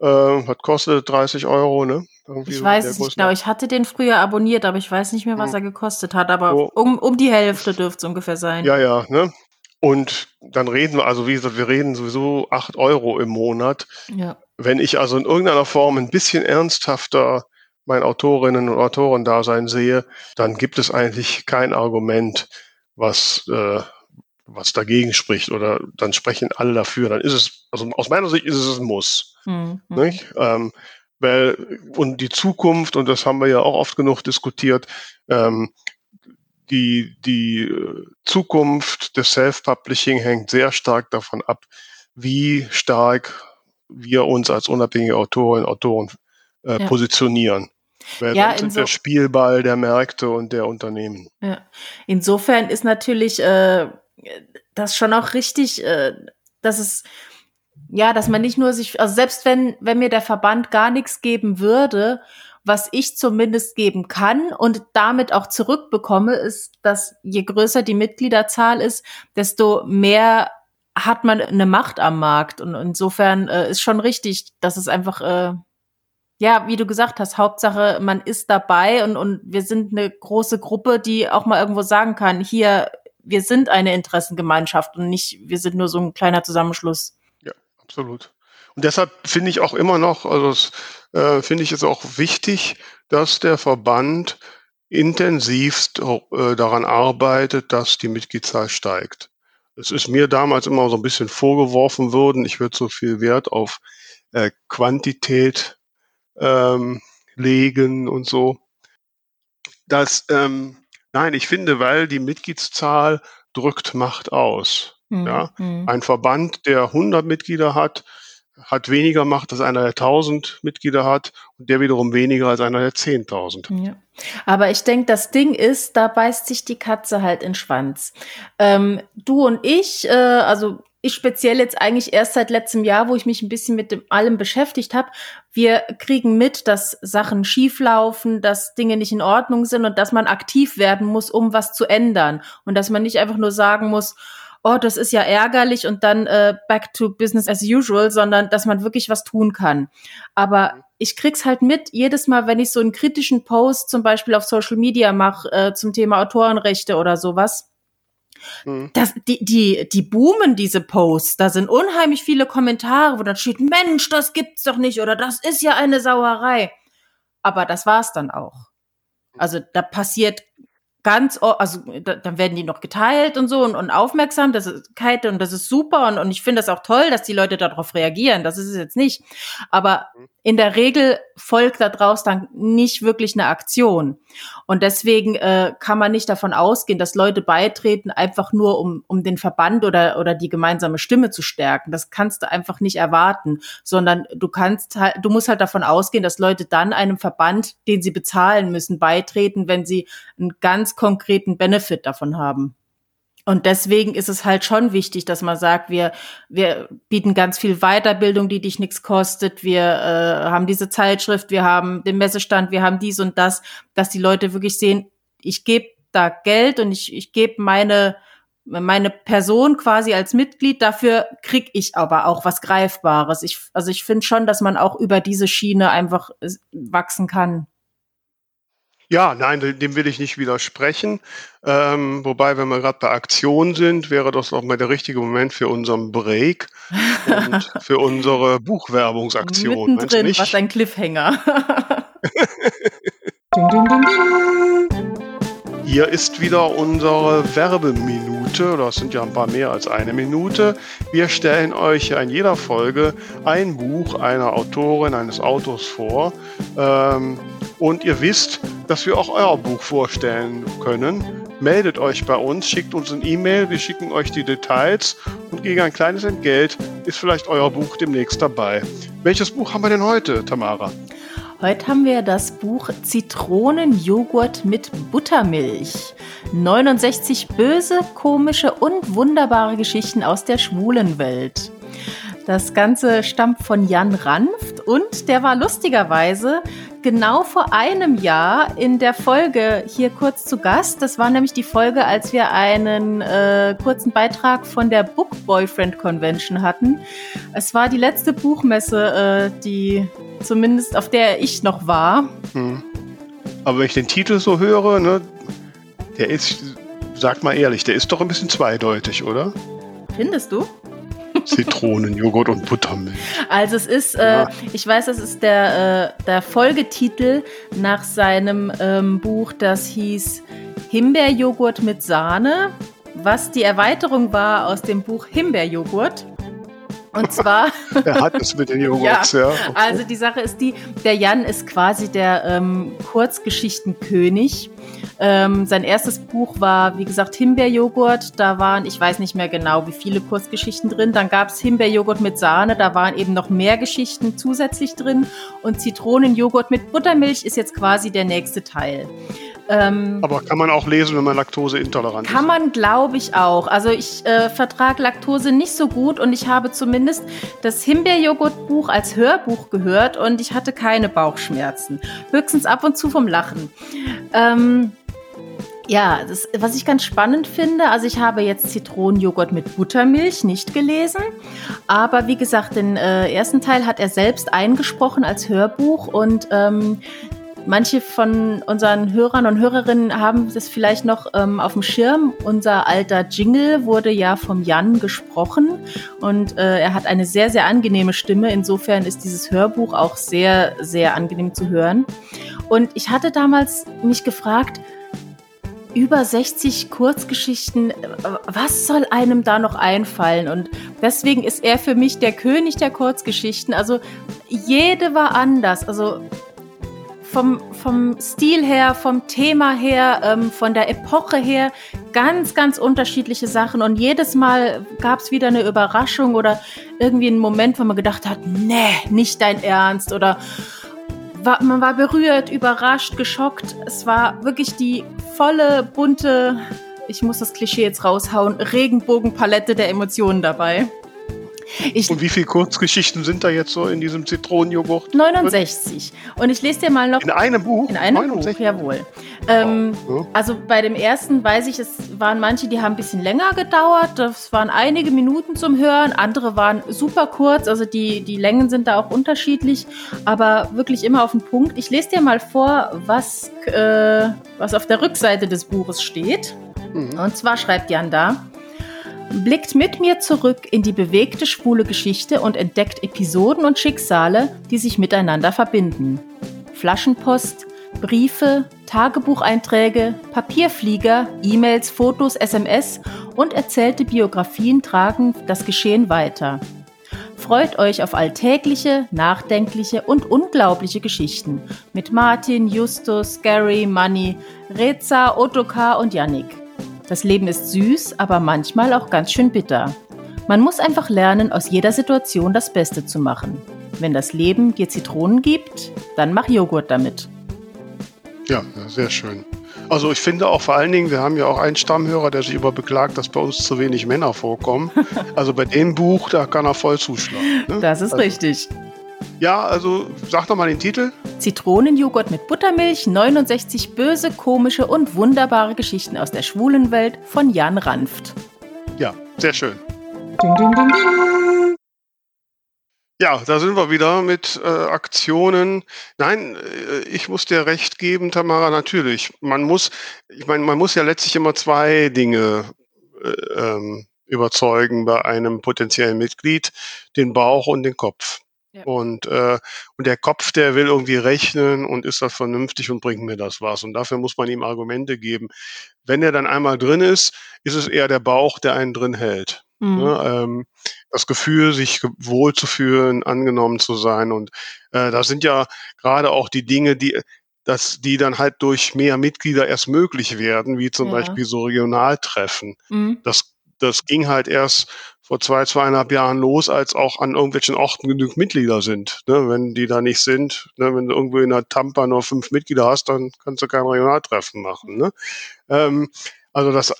äh, was kostet 30 Euro, ne? Irgendwie ich weiß es nicht genau. Ich hatte den früher abonniert, aber ich weiß nicht mehr, was hm. er gekostet hat. Aber oh. um, um die Hälfte dürfte es ungefähr sein. Ja, ja, ne? Und dann reden wir, also wie gesagt, wir reden sowieso 8 Euro im Monat. Ja. Wenn ich also in irgendeiner Form ein bisschen ernsthafter mein Autorinnen und Autorendasein sehe, dann gibt es eigentlich kein Argument, was äh, was dagegen spricht oder dann sprechen alle dafür, dann ist es, also aus meiner Sicht ist es ein Muss. Mhm. Ähm, weil, und die Zukunft, und das haben wir ja auch oft genug diskutiert, ähm, die, die äh, Zukunft des Self-Publishing hängt sehr stark davon ab, wie stark wir uns als unabhängige Autorinnen und Autoren äh, ja. positionieren. Weil ja, sind der Spielball der Märkte und der Unternehmen. Ja. Insofern ist natürlich äh, das schon auch richtig, äh, dass es ja, dass man nicht nur sich, also selbst wenn, wenn mir der Verband gar nichts geben würde, was ich zumindest geben kann und damit auch zurückbekomme, ist, dass je größer die Mitgliederzahl ist, desto mehr hat man eine Macht am Markt. Und insofern äh, ist schon richtig, dass es einfach, äh, ja, wie du gesagt hast, Hauptsache, man ist dabei und, und wir sind eine große Gruppe, die auch mal irgendwo sagen kann, hier, wir sind eine Interessengemeinschaft und nicht, wir sind nur so ein kleiner Zusammenschluss. Absolut. Und deshalb finde ich auch immer noch, also das, äh, finde ich es auch wichtig, dass der Verband intensivst äh, daran arbeitet, dass die Mitgliedszahl steigt. Es ist mir damals immer so ein bisschen vorgeworfen worden, ich würde so viel Wert auf äh, Quantität ähm, legen und so. Dass ähm, Nein, ich finde, weil die Mitgliedszahl drückt Macht aus. Mhm. Ja? Hm. Ein Verband, der 100 Mitglieder hat, hat weniger Macht als einer, der 1000 Mitglieder hat und der wiederum weniger als einer, der 10.000. Ja. Aber ich denke, das Ding ist, da beißt sich die Katze halt in den Schwanz. Ähm, du und ich, äh, also ich speziell jetzt eigentlich erst seit letztem Jahr, wo ich mich ein bisschen mit dem allem beschäftigt habe. Wir kriegen mit, dass Sachen schieflaufen, dass Dinge nicht in Ordnung sind und dass man aktiv werden muss, um was zu ändern. Und dass man nicht einfach nur sagen muss, oh, das ist ja ärgerlich und dann äh, back to business as usual, sondern dass man wirklich was tun kann. Aber ich krieg's halt mit, jedes Mal, wenn ich so einen kritischen Post zum Beispiel auf Social Media mache äh, zum Thema Autorenrechte oder sowas, Mhm. Das, die, die, die boomen diese Posts. Da sind unheimlich viele Kommentare, wo dann steht, Mensch, das gibt's doch nicht oder das ist ja eine Sauerei. Aber das war's dann auch. Also da passiert ganz, also da, dann werden die noch geteilt und so und, und aufmerksam, das ist und das ist super und, und ich finde das auch toll, dass die Leute darauf reagieren, das ist es jetzt nicht. Aber mhm. In der Regel folgt da draus dann nicht wirklich eine Aktion. Und deswegen äh, kann man nicht davon ausgehen, dass Leute beitreten, einfach nur um, um den Verband oder, oder die gemeinsame Stimme zu stärken. Das kannst du einfach nicht erwarten, sondern du kannst halt, du musst halt davon ausgehen, dass Leute dann einem Verband, den sie bezahlen müssen, beitreten, wenn sie einen ganz konkreten Benefit davon haben. Und deswegen ist es halt schon wichtig, dass man sagt, wir, wir bieten ganz viel Weiterbildung, die dich nichts kostet. Wir äh, haben diese Zeitschrift, wir haben den Messestand, wir haben dies und das, dass die Leute wirklich sehen, ich gebe da Geld und ich, ich gebe meine, meine Person quasi als Mitglied, dafür krieg ich aber auch was Greifbares. Ich, also ich finde schon, dass man auch über diese Schiene einfach äh, wachsen kann. Ja, nein, dem will ich nicht widersprechen. Ähm, wobei, wenn wir gerade bei Aktion sind, wäre das auch mal der richtige Moment für unseren Break und für unsere Buchwerbungsaktion. Mittendrin, was ein Cliffhanger. ding, ding, ding, ding. Hier ist wieder unsere Werbeminute. Das sind ja ein paar mehr als eine Minute. Wir stellen euch in jeder Folge ein Buch einer Autorin, eines Autors vor. Ähm, und ihr wisst, dass wir auch euer Buch vorstellen können. Meldet euch bei uns, schickt uns ein E-Mail, wir schicken euch die Details und gegen ein kleines Entgelt ist vielleicht euer Buch demnächst dabei. Welches Buch haben wir denn heute, Tamara? Heute haben wir das Buch Zitronenjoghurt mit Buttermilch. 69 böse, komische und wunderbare Geschichten aus der schwulen Welt. Das Ganze stammt von Jan Ranft und der war lustigerweise genau vor einem Jahr in der Folge hier kurz zu Gast. Das war nämlich die Folge, als wir einen äh, kurzen Beitrag von der Book Boyfriend Convention hatten. Es war die letzte Buchmesse, äh, die zumindest auf der ich noch war. Hm. Aber wenn ich den Titel so höre, ne, der ist, sag mal ehrlich, der ist doch ein bisschen zweideutig, oder? Findest du? Zitronenjoghurt und Buttermilch. Also es ist, äh, ich weiß, das ist der, äh, der Folgetitel nach seinem ähm, Buch, das hieß Himbeerjoghurt mit Sahne, was die Erweiterung war aus dem Buch Himbeerjoghurt. Und zwar. er hat es mit den Joghurts, ja. ja. Okay. Also die Sache ist die, der Jan ist quasi der ähm, Kurzgeschichtenkönig. Ähm, sein erstes Buch war, wie gesagt, Himbeerjoghurt. Da waren, ich weiß nicht mehr genau, wie viele Kurzgeschichten drin. Dann gab es Himbeerjoghurt mit Sahne. Da waren eben noch mehr Geschichten zusätzlich drin. Und Zitronenjoghurt mit Buttermilch ist jetzt quasi der nächste Teil. Ähm, Aber kann man auch lesen, wenn man laktoseintolerant ist? Kann man, glaube ich, auch. Also ich äh, vertrage Laktose nicht so gut und ich habe zumindest das Himbeerjoghurtbuch als Hörbuch gehört und ich hatte keine Bauchschmerzen. Höchstens ab und zu vom Lachen. Ähm, ja, das, was ich ganz spannend finde, also ich habe jetzt Zitronenjoghurt mit Buttermilch nicht gelesen, aber wie gesagt, den äh, ersten Teil hat er selbst eingesprochen als Hörbuch und ähm, Manche von unseren Hörern und Hörerinnen haben das vielleicht noch ähm, auf dem Schirm. Unser alter Jingle wurde ja vom Jan gesprochen und äh, er hat eine sehr, sehr angenehme Stimme. Insofern ist dieses Hörbuch auch sehr, sehr angenehm zu hören. Und ich hatte damals mich gefragt, über 60 Kurzgeschichten, was soll einem da noch einfallen? Und deswegen ist er für mich der König der Kurzgeschichten. Also jede war anders. Also vom, vom Stil her, vom Thema her, ähm, von der Epoche her ganz, ganz unterschiedliche Sachen. Und jedes Mal gab es wieder eine Überraschung oder irgendwie einen Moment, wo man gedacht hat, nee, nicht dein Ernst oder war, man war berührt, überrascht, geschockt. Es war wirklich die volle, bunte, ich muss das Klischee jetzt raushauen, Regenbogenpalette der Emotionen dabei. Ich, und wie viele Kurzgeschichten sind da jetzt so in diesem Zitronenjoghurt? 69. Und ich lese dir mal noch. In einem Buch? In einem 69. Buch, jawohl. Ähm, ja. Also bei dem ersten weiß ich, es waren manche, die haben ein bisschen länger gedauert. Das waren einige Minuten zum Hören. Andere waren super kurz. Also die, die Längen sind da auch unterschiedlich. Aber wirklich immer auf den Punkt. Ich lese dir mal vor, was, äh, was auf der Rückseite des Buches steht. Mhm. Und zwar schreibt Jan da. Blickt mit mir zurück in die bewegte schwule Geschichte und entdeckt Episoden und Schicksale, die sich miteinander verbinden. Flaschenpost, Briefe, Tagebucheinträge, Papierflieger, E-Mails, Fotos, SMS und erzählte Biografien tragen das Geschehen weiter. Freut euch auf alltägliche, nachdenkliche und unglaubliche Geschichten mit Martin, Justus, Gary, Manny, Reza, Ottokar und Yannick. Das Leben ist süß, aber manchmal auch ganz schön bitter. Man muss einfach lernen, aus jeder Situation das Beste zu machen. Wenn das Leben dir Zitronen gibt, dann mach Joghurt damit. Ja, sehr schön. Also ich finde auch vor allen Dingen, wir haben ja auch einen Stammhörer, der sich über beklagt, dass bei uns zu wenig Männer vorkommen. Also bei dem Buch, da kann er voll zuschlagen. Ne? Das ist also, richtig. Ja, also sag doch mal den Titel. Zitronenjoghurt mit Buttermilch, 69 böse, komische und wunderbare Geschichten aus der schwulen Welt von Jan Ranft. Ja, sehr schön. Ding, ding, ding, ja, da sind wir wieder mit äh, Aktionen. Nein, äh, ich muss dir recht geben, Tamara, natürlich. Man muss, ich meine, man muss ja letztlich immer zwei Dinge äh, ähm, überzeugen bei einem potenziellen Mitglied, den Bauch und den Kopf. Ja. Und, äh, und der Kopf, der will irgendwie rechnen und ist das vernünftig und bringt mir das was. Und dafür muss man ihm Argumente geben. Wenn er dann einmal drin ist, ist es eher der Bauch, der einen drin hält. Mhm. Ne, ähm, das Gefühl, sich wohl zu fühlen, angenommen zu sein. Und äh, da sind ja gerade auch die Dinge, die, dass die dann halt durch mehr Mitglieder erst möglich werden, wie zum ja. Beispiel so Regionaltreffen. Mhm. Das, das ging halt erst vor zwei, zweieinhalb Jahren los, als auch an irgendwelchen Orten genügend Mitglieder sind. Ne, wenn die da nicht sind, ne, wenn du irgendwo in der Tampa nur fünf Mitglieder hast, dann kannst du kein Regionaltreffen machen. Ne? Ähm, also das,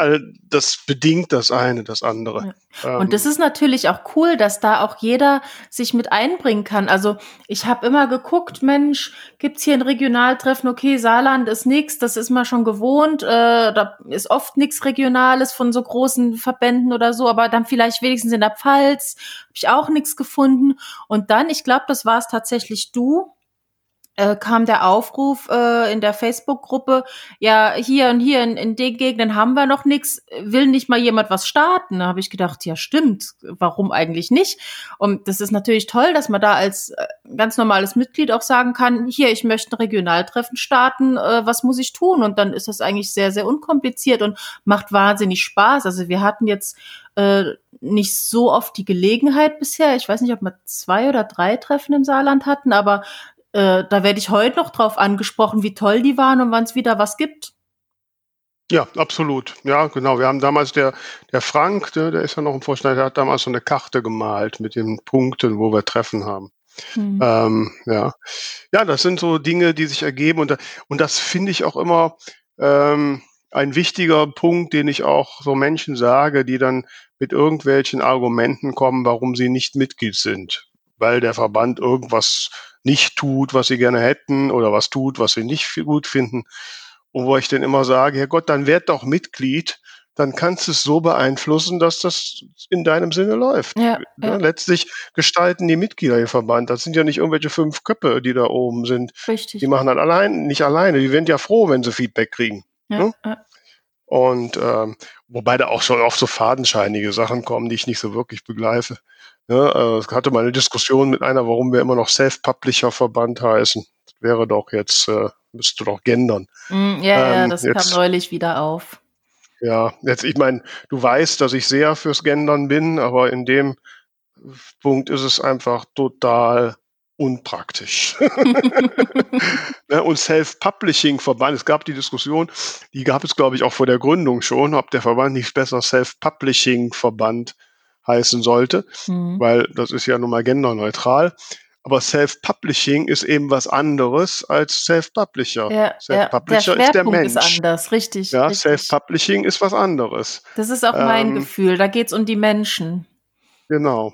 das bedingt das eine, das andere. Ja. Und das ist natürlich auch cool, dass da auch jeder sich mit einbringen kann. Also ich habe immer geguckt, Mensch, gibt's hier ein Regionaltreffen? Okay, Saarland ist nix, das ist man schon gewohnt. Äh, da ist oft nichts Regionales von so großen Verbänden oder so, aber dann vielleicht wenigstens in der Pfalz habe ich auch nichts gefunden. Und dann, ich glaube, das war es tatsächlich du, äh, kam der Aufruf äh, in der Facebook-Gruppe, ja, hier und hier in, in den Gegenden haben wir noch nichts, will nicht mal jemand was starten? Da habe ich gedacht, ja stimmt, warum eigentlich nicht? Und das ist natürlich toll, dass man da als äh, ganz normales Mitglied auch sagen kann, hier, ich möchte ein Regionaltreffen starten, äh, was muss ich tun? Und dann ist das eigentlich sehr, sehr unkompliziert und macht wahnsinnig Spaß. Also wir hatten jetzt äh, nicht so oft die Gelegenheit bisher. Ich weiß nicht, ob wir zwei oder drei Treffen im Saarland hatten, aber äh, da werde ich heute noch drauf angesprochen, wie toll die waren und wann es wieder was gibt. Ja, absolut. Ja, genau. Wir haben damals der, der Frank, der, der ist ja noch im Vorstand, der hat damals so eine Karte gemalt mit den Punkten, wo wir Treffen haben. Mhm. Ähm, ja. ja, das sind so Dinge, die sich ergeben und, und das finde ich auch immer ähm, ein wichtiger Punkt, den ich auch so Menschen sage, die dann mit irgendwelchen Argumenten kommen, warum sie nicht Mitglied sind, weil der Verband irgendwas nicht tut, was sie gerne hätten oder was tut, was sie nicht gut finden. Und wo ich dann immer sage, Herr Gott, dann werd doch Mitglied, dann kannst du es so beeinflussen, dass das in deinem Sinne läuft. Ja, ja. Letztlich gestalten die Mitglieder den Verband. Das sind ja nicht irgendwelche fünf Köpfe, die da oben sind. Richtig. Die machen dann allein, nicht alleine. Die werden ja froh, wenn sie Feedback kriegen. Ja, ne? ja. Und ähm, wobei da auch schon oft so fadenscheinige Sachen kommen, die ich nicht so wirklich begreife. Ja, äh, es hatte mal eine Diskussion mit einer, warum wir immer noch Self-Publisher-Verband heißen. Das wäre doch jetzt, äh, müsste doch gendern. Mm, ja, ähm, ja, das jetzt, kam neulich wieder auf. Ja, jetzt, ich meine, du weißt, dass ich sehr fürs Gendern bin, aber in dem Punkt ist es einfach total unpraktisch. Ne, und Self-Publishing-Verband, es gab die Diskussion, die gab es, glaube ich, auch vor der Gründung schon, ob der Verband nicht besser Self-Publishing-Verband heißen sollte, mhm. weil das ist ja nun mal genderneutral. Aber Self-Publishing ist eben was anderes als Self-Publisher. Ja, Self-Publisher ja, ist der Mensch. ist anders, richtig. Ja, Self-Publishing ist was anderes. Das ist auch mein ähm, Gefühl. Da geht's um die Menschen. Genau.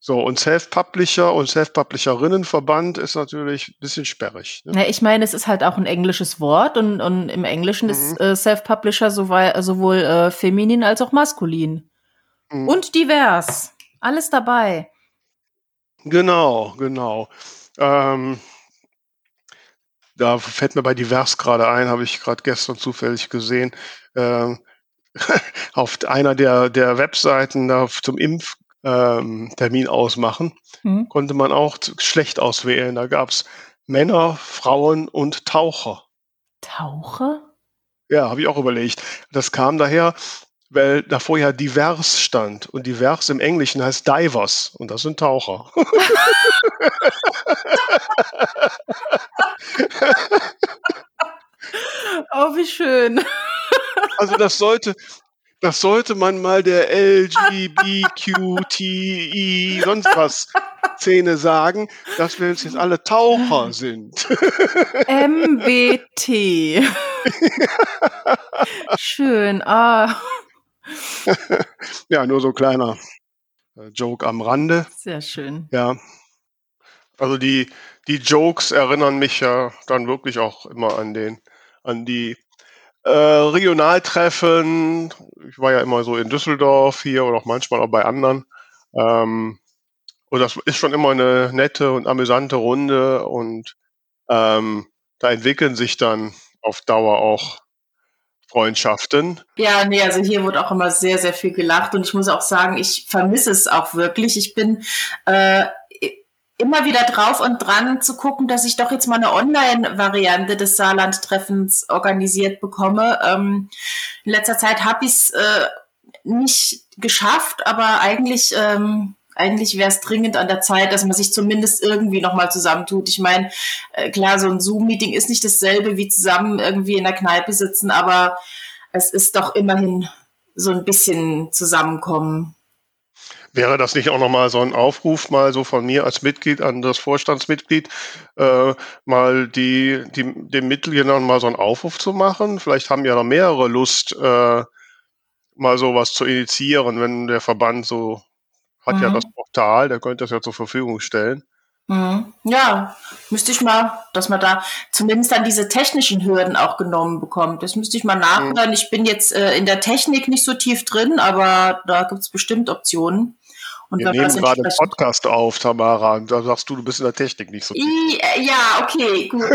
So, und Self-Publisher und Self-Publisherinnenverband ist natürlich ein bisschen sperrig. Ne? Ja, ich meine, es ist halt auch ein englisches Wort und, und im Englischen mhm. ist äh, Self-Publisher sowohl, sowohl äh, feminin als auch maskulin. Mhm. Und divers. Alles dabei. Genau, genau. Ähm, da fällt mir bei divers gerade ein, habe ich gerade gestern zufällig gesehen. Ähm, auf einer der, der Webseiten da zum Impftermin ähm, ausmachen, mhm. konnte man auch Geschlecht auswählen. Da gab es Männer, Frauen und Taucher. Taucher? Ja, habe ich auch überlegt. Das kam daher, weil davor ja divers stand. Und divers im Englischen heißt divers. Und das sind Taucher. oh, wie schön. Also das sollte, das sollte man mal der LGBTQTI sonst was Szene sagen, dass wir jetzt alle Taucher sind. MBT. Schön. Ah. ja, nur so kleiner äh, Joke am Rande. Sehr schön. Ja. Also die, die Jokes erinnern mich ja dann wirklich auch immer an den, an die äh, Regionaltreffen. Ich war ja immer so in Düsseldorf hier oder auch manchmal auch bei anderen. Ähm, und das ist schon immer eine nette und amüsante Runde und ähm, da entwickeln sich dann auf Dauer auch Freundschaften. Ja, nee, also hier wird auch immer sehr, sehr viel gelacht und ich muss auch sagen, ich vermisse es auch wirklich. Ich bin äh, immer wieder drauf und dran zu gucken, dass ich doch jetzt mal eine Online-Variante des Saarland-Treffens organisiert bekomme. Ähm, in letzter Zeit habe ich es äh, nicht geschafft, aber eigentlich ähm, eigentlich wäre es dringend an der Zeit, dass man sich zumindest irgendwie nochmal zusammentut. Ich meine, äh, klar, so ein Zoom-Meeting ist nicht dasselbe wie zusammen irgendwie in der Kneipe sitzen, aber es ist doch immerhin so ein bisschen Zusammenkommen. Wäre das nicht auch nochmal so ein Aufruf, mal so von mir als Mitglied an das Vorstandsmitglied, äh, mal die, die, den Mitgliedern mal so einen Aufruf zu machen? Vielleicht haben ja noch mehrere Lust, äh, mal sowas zu initiieren, wenn der Verband so hat mhm. ja das Portal, der könnte das ja zur Verfügung stellen. Mhm. Ja, müsste ich mal, dass man da zumindest dann diese technischen Hürden auch genommen bekommt. Das müsste ich mal nachhören. Mhm. Ich bin jetzt äh, in der Technik nicht so tief drin, aber da gibt es bestimmt Optionen. Und Wir nehmen gerade einen Podcast auf, Tamara, und da sagst du, du bist in der Technik nicht so tief. Äh, ja, okay, gut.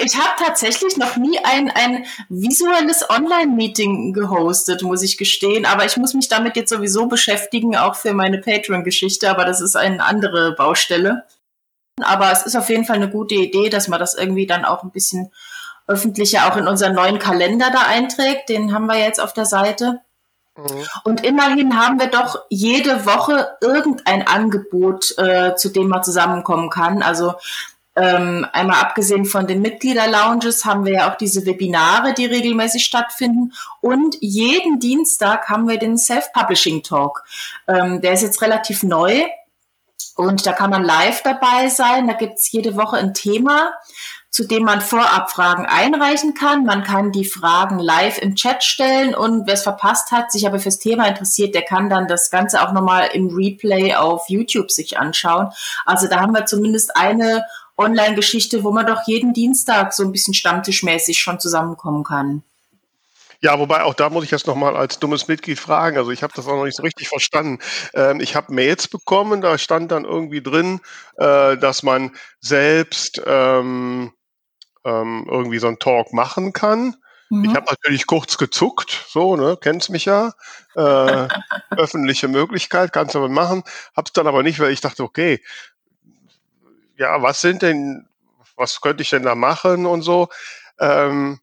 ich habe tatsächlich noch nie ein, ein visuelles Online-Meeting gehostet, muss ich gestehen. Aber ich muss mich damit jetzt sowieso beschäftigen, auch für meine Patreon-Geschichte. Aber das ist eine andere Baustelle. Aber es ist auf jeden Fall eine gute Idee, dass man das irgendwie dann auch ein bisschen öffentlicher auch in unseren neuen Kalender da einträgt. Den haben wir jetzt auf der Seite. Mhm. Und immerhin haben wir doch jede Woche irgendein Angebot, äh, zu dem man zusammenkommen kann. Also ähm, einmal abgesehen von den Mitglieder-Lounges haben wir ja auch diese Webinare, die regelmäßig stattfinden. Und jeden Dienstag haben wir den Self-Publishing-Talk. Ähm, der ist jetzt relativ neu. Und da kann man live dabei sein. Da gibt's jede Woche ein Thema zu dem man vorab Fragen einreichen kann. Man kann die Fragen live im Chat stellen und wer es verpasst hat, sich aber fürs Thema interessiert, der kann dann das Ganze auch nochmal im Replay auf YouTube sich anschauen. Also da haben wir zumindest eine Online-Geschichte, wo man doch jeden Dienstag so ein bisschen stammtischmäßig schon zusammenkommen kann. Ja, wobei auch da muss ich jetzt nochmal als dummes Mitglied fragen. Also ich habe das auch noch nicht so richtig verstanden. Ähm, ich habe Mails bekommen, da stand dann irgendwie drin, äh, dass man selbst ähm, ähm, irgendwie so einen Talk machen kann. Mhm. Ich habe natürlich kurz gezuckt, so, ne, kennst mich ja. Äh, öffentliche Möglichkeit, kannst du aber machen. Hab's dann aber nicht, weil ich dachte, okay, ja, was sind denn, was könnte ich denn da machen und so. Ähm,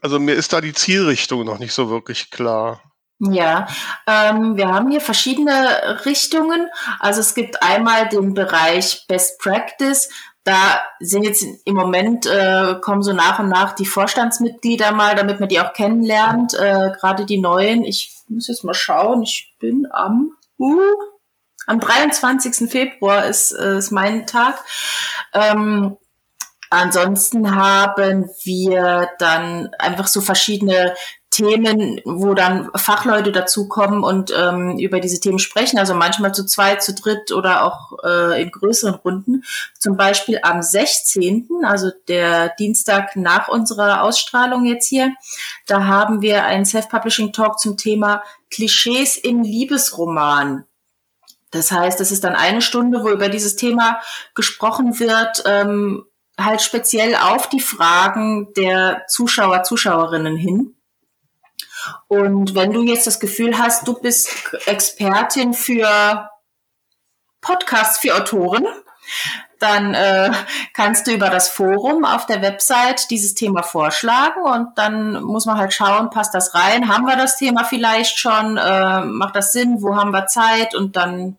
also mir ist da die Zielrichtung noch nicht so wirklich klar. Ja, ähm, wir haben hier verschiedene Richtungen. Also es gibt einmal den Bereich Best Practice, da sind jetzt im Moment, äh, kommen so nach und nach die Vorstandsmitglieder mal, damit man die auch kennenlernt, äh, gerade die neuen. Ich muss jetzt mal schauen, ich bin am, uh, am 23. Februar ist, äh, ist mein Tag. Ähm, Ansonsten haben wir dann einfach so verschiedene Themen, wo dann Fachleute dazukommen und ähm, über diese Themen sprechen. Also manchmal zu zweit, zu dritt oder auch äh, in größeren Runden. Zum Beispiel am 16., also der Dienstag nach unserer Ausstrahlung jetzt hier, da haben wir einen Self-Publishing-Talk zum Thema Klischees im Liebesroman. Das heißt, es ist dann eine Stunde, wo über dieses Thema gesprochen wird, ähm, halt speziell auf die Fragen der Zuschauer, Zuschauerinnen hin. Und wenn du jetzt das Gefühl hast, du bist Expertin für Podcasts für Autoren, dann äh, kannst du über das Forum auf der Website dieses Thema vorschlagen und dann muss man halt schauen, passt das rein, haben wir das Thema vielleicht schon, äh, macht das Sinn, wo haben wir Zeit? Und dann,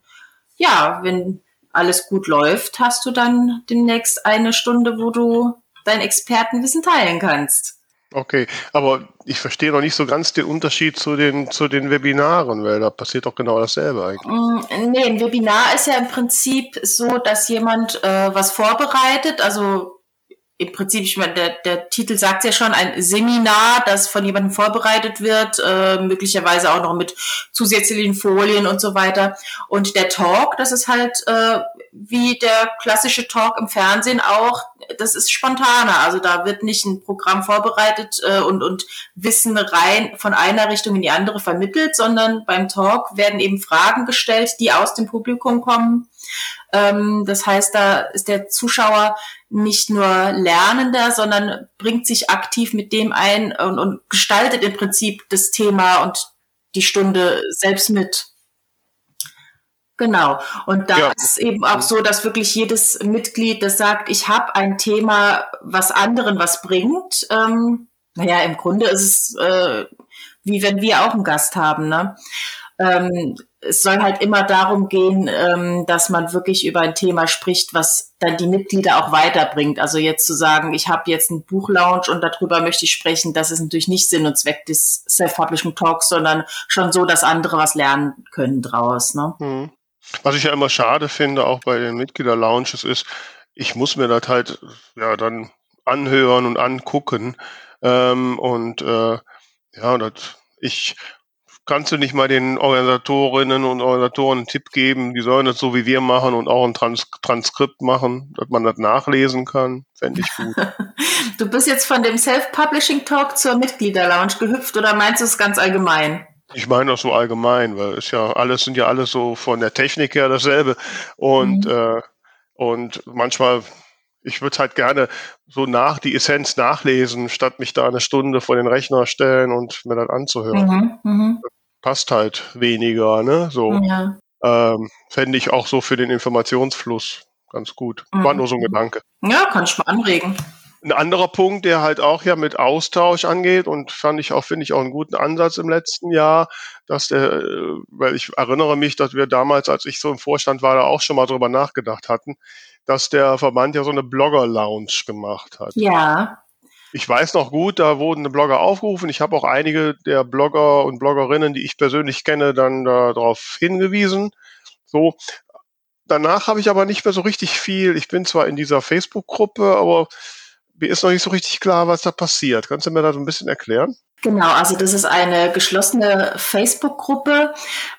ja, wenn alles gut läuft, hast du dann demnächst eine Stunde, wo du dein Expertenwissen teilen kannst. Okay, aber ich verstehe noch nicht so ganz den Unterschied zu den, zu den Webinaren, weil da passiert doch genau dasselbe eigentlich. Mm, nee, ein Webinar ist ja im Prinzip so, dass jemand äh, was vorbereitet, also im Prinzip, ich meine, der, der Titel sagt ja schon, ein Seminar, das von jemandem vorbereitet wird, äh, möglicherweise auch noch mit zusätzlichen Folien und so weiter. Und der Talk, das ist halt äh, wie der klassische Talk im Fernsehen auch, das ist spontaner. Also da wird nicht ein Programm vorbereitet äh, und, und Wissen rein von einer Richtung in die andere vermittelt, sondern beim Talk werden eben Fragen gestellt, die aus dem Publikum kommen. Ähm, das heißt, da ist der Zuschauer nicht nur Lernender, sondern bringt sich aktiv mit dem ein und, und gestaltet im Prinzip das Thema und die Stunde selbst mit. Genau. Und da ja. ist eben auch so, dass wirklich jedes Mitglied, das sagt, ich habe ein Thema, was anderen was bringt. Ähm, naja, im Grunde ist es äh, wie wenn wir auch einen Gast haben. Ne? Ähm, es soll halt immer darum gehen, ähm, dass man wirklich über ein Thema spricht, was dann die Mitglieder auch weiterbringt. Also jetzt zu sagen, ich habe jetzt einen Buchlaunch und darüber möchte ich sprechen, das ist natürlich nicht Sinn und Zweck des Self-Publishing Talks, sondern schon so, dass andere was lernen können draus. Ne? Hm. Was ich ja immer schade finde, auch bei den Mitglieder-Lounges, ist, ich muss mir das halt ja dann anhören und angucken. Ähm, und äh, ja, das, ich Kannst du nicht mal den Organisatorinnen und Organisatoren einen Tipp geben, die sollen das so wie wir machen und auch ein Trans Transkript machen, dass man das nachlesen kann? Fände ich gut. du bist jetzt von dem Self-Publishing-Talk zur Mitglieder-Lounge gehüpft oder meinst du es ganz allgemein? Ich meine das so allgemein, weil es ja alles sind ja alles so von der Technik her dasselbe. Und, mhm. äh, und manchmal ich würde halt gerne so nach die Essenz nachlesen, statt mich da eine Stunde vor den Rechner stellen und mir das anzuhören. Mhm, mh. Passt halt weniger, ne? So. Ja. Ähm, Fände ich auch so für den Informationsfluss ganz gut. Mhm. War nur so ein Gedanke. Ja, kann ich mal anregen. Ein anderer Punkt, der halt auch ja mit Austausch angeht und fand ich auch, finde ich auch einen guten Ansatz im letzten Jahr, dass der, äh, weil ich erinnere mich, dass wir damals, als ich so im Vorstand war, da auch schon mal drüber nachgedacht hatten, dass der Verband ja so eine Blogger-Lounge gemacht hat. Ja. Ich weiß noch gut, da wurden Blogger aufgerufen. Ich habe auch einige der Blogger und Bloggerinnen, die ich persönlich kenne, dann darauf hingewiesen. So. Danach habe ich aber nicht mehr so richtig viel. Ich bin zwar in dieser Facebook-Gruppe, aber mir ist noch nicht so richtig klar, was da passiert. Kannst du mir da so ein bisschen erklären? Genau, also das ist eine geschlossene Facebook-Gruppe,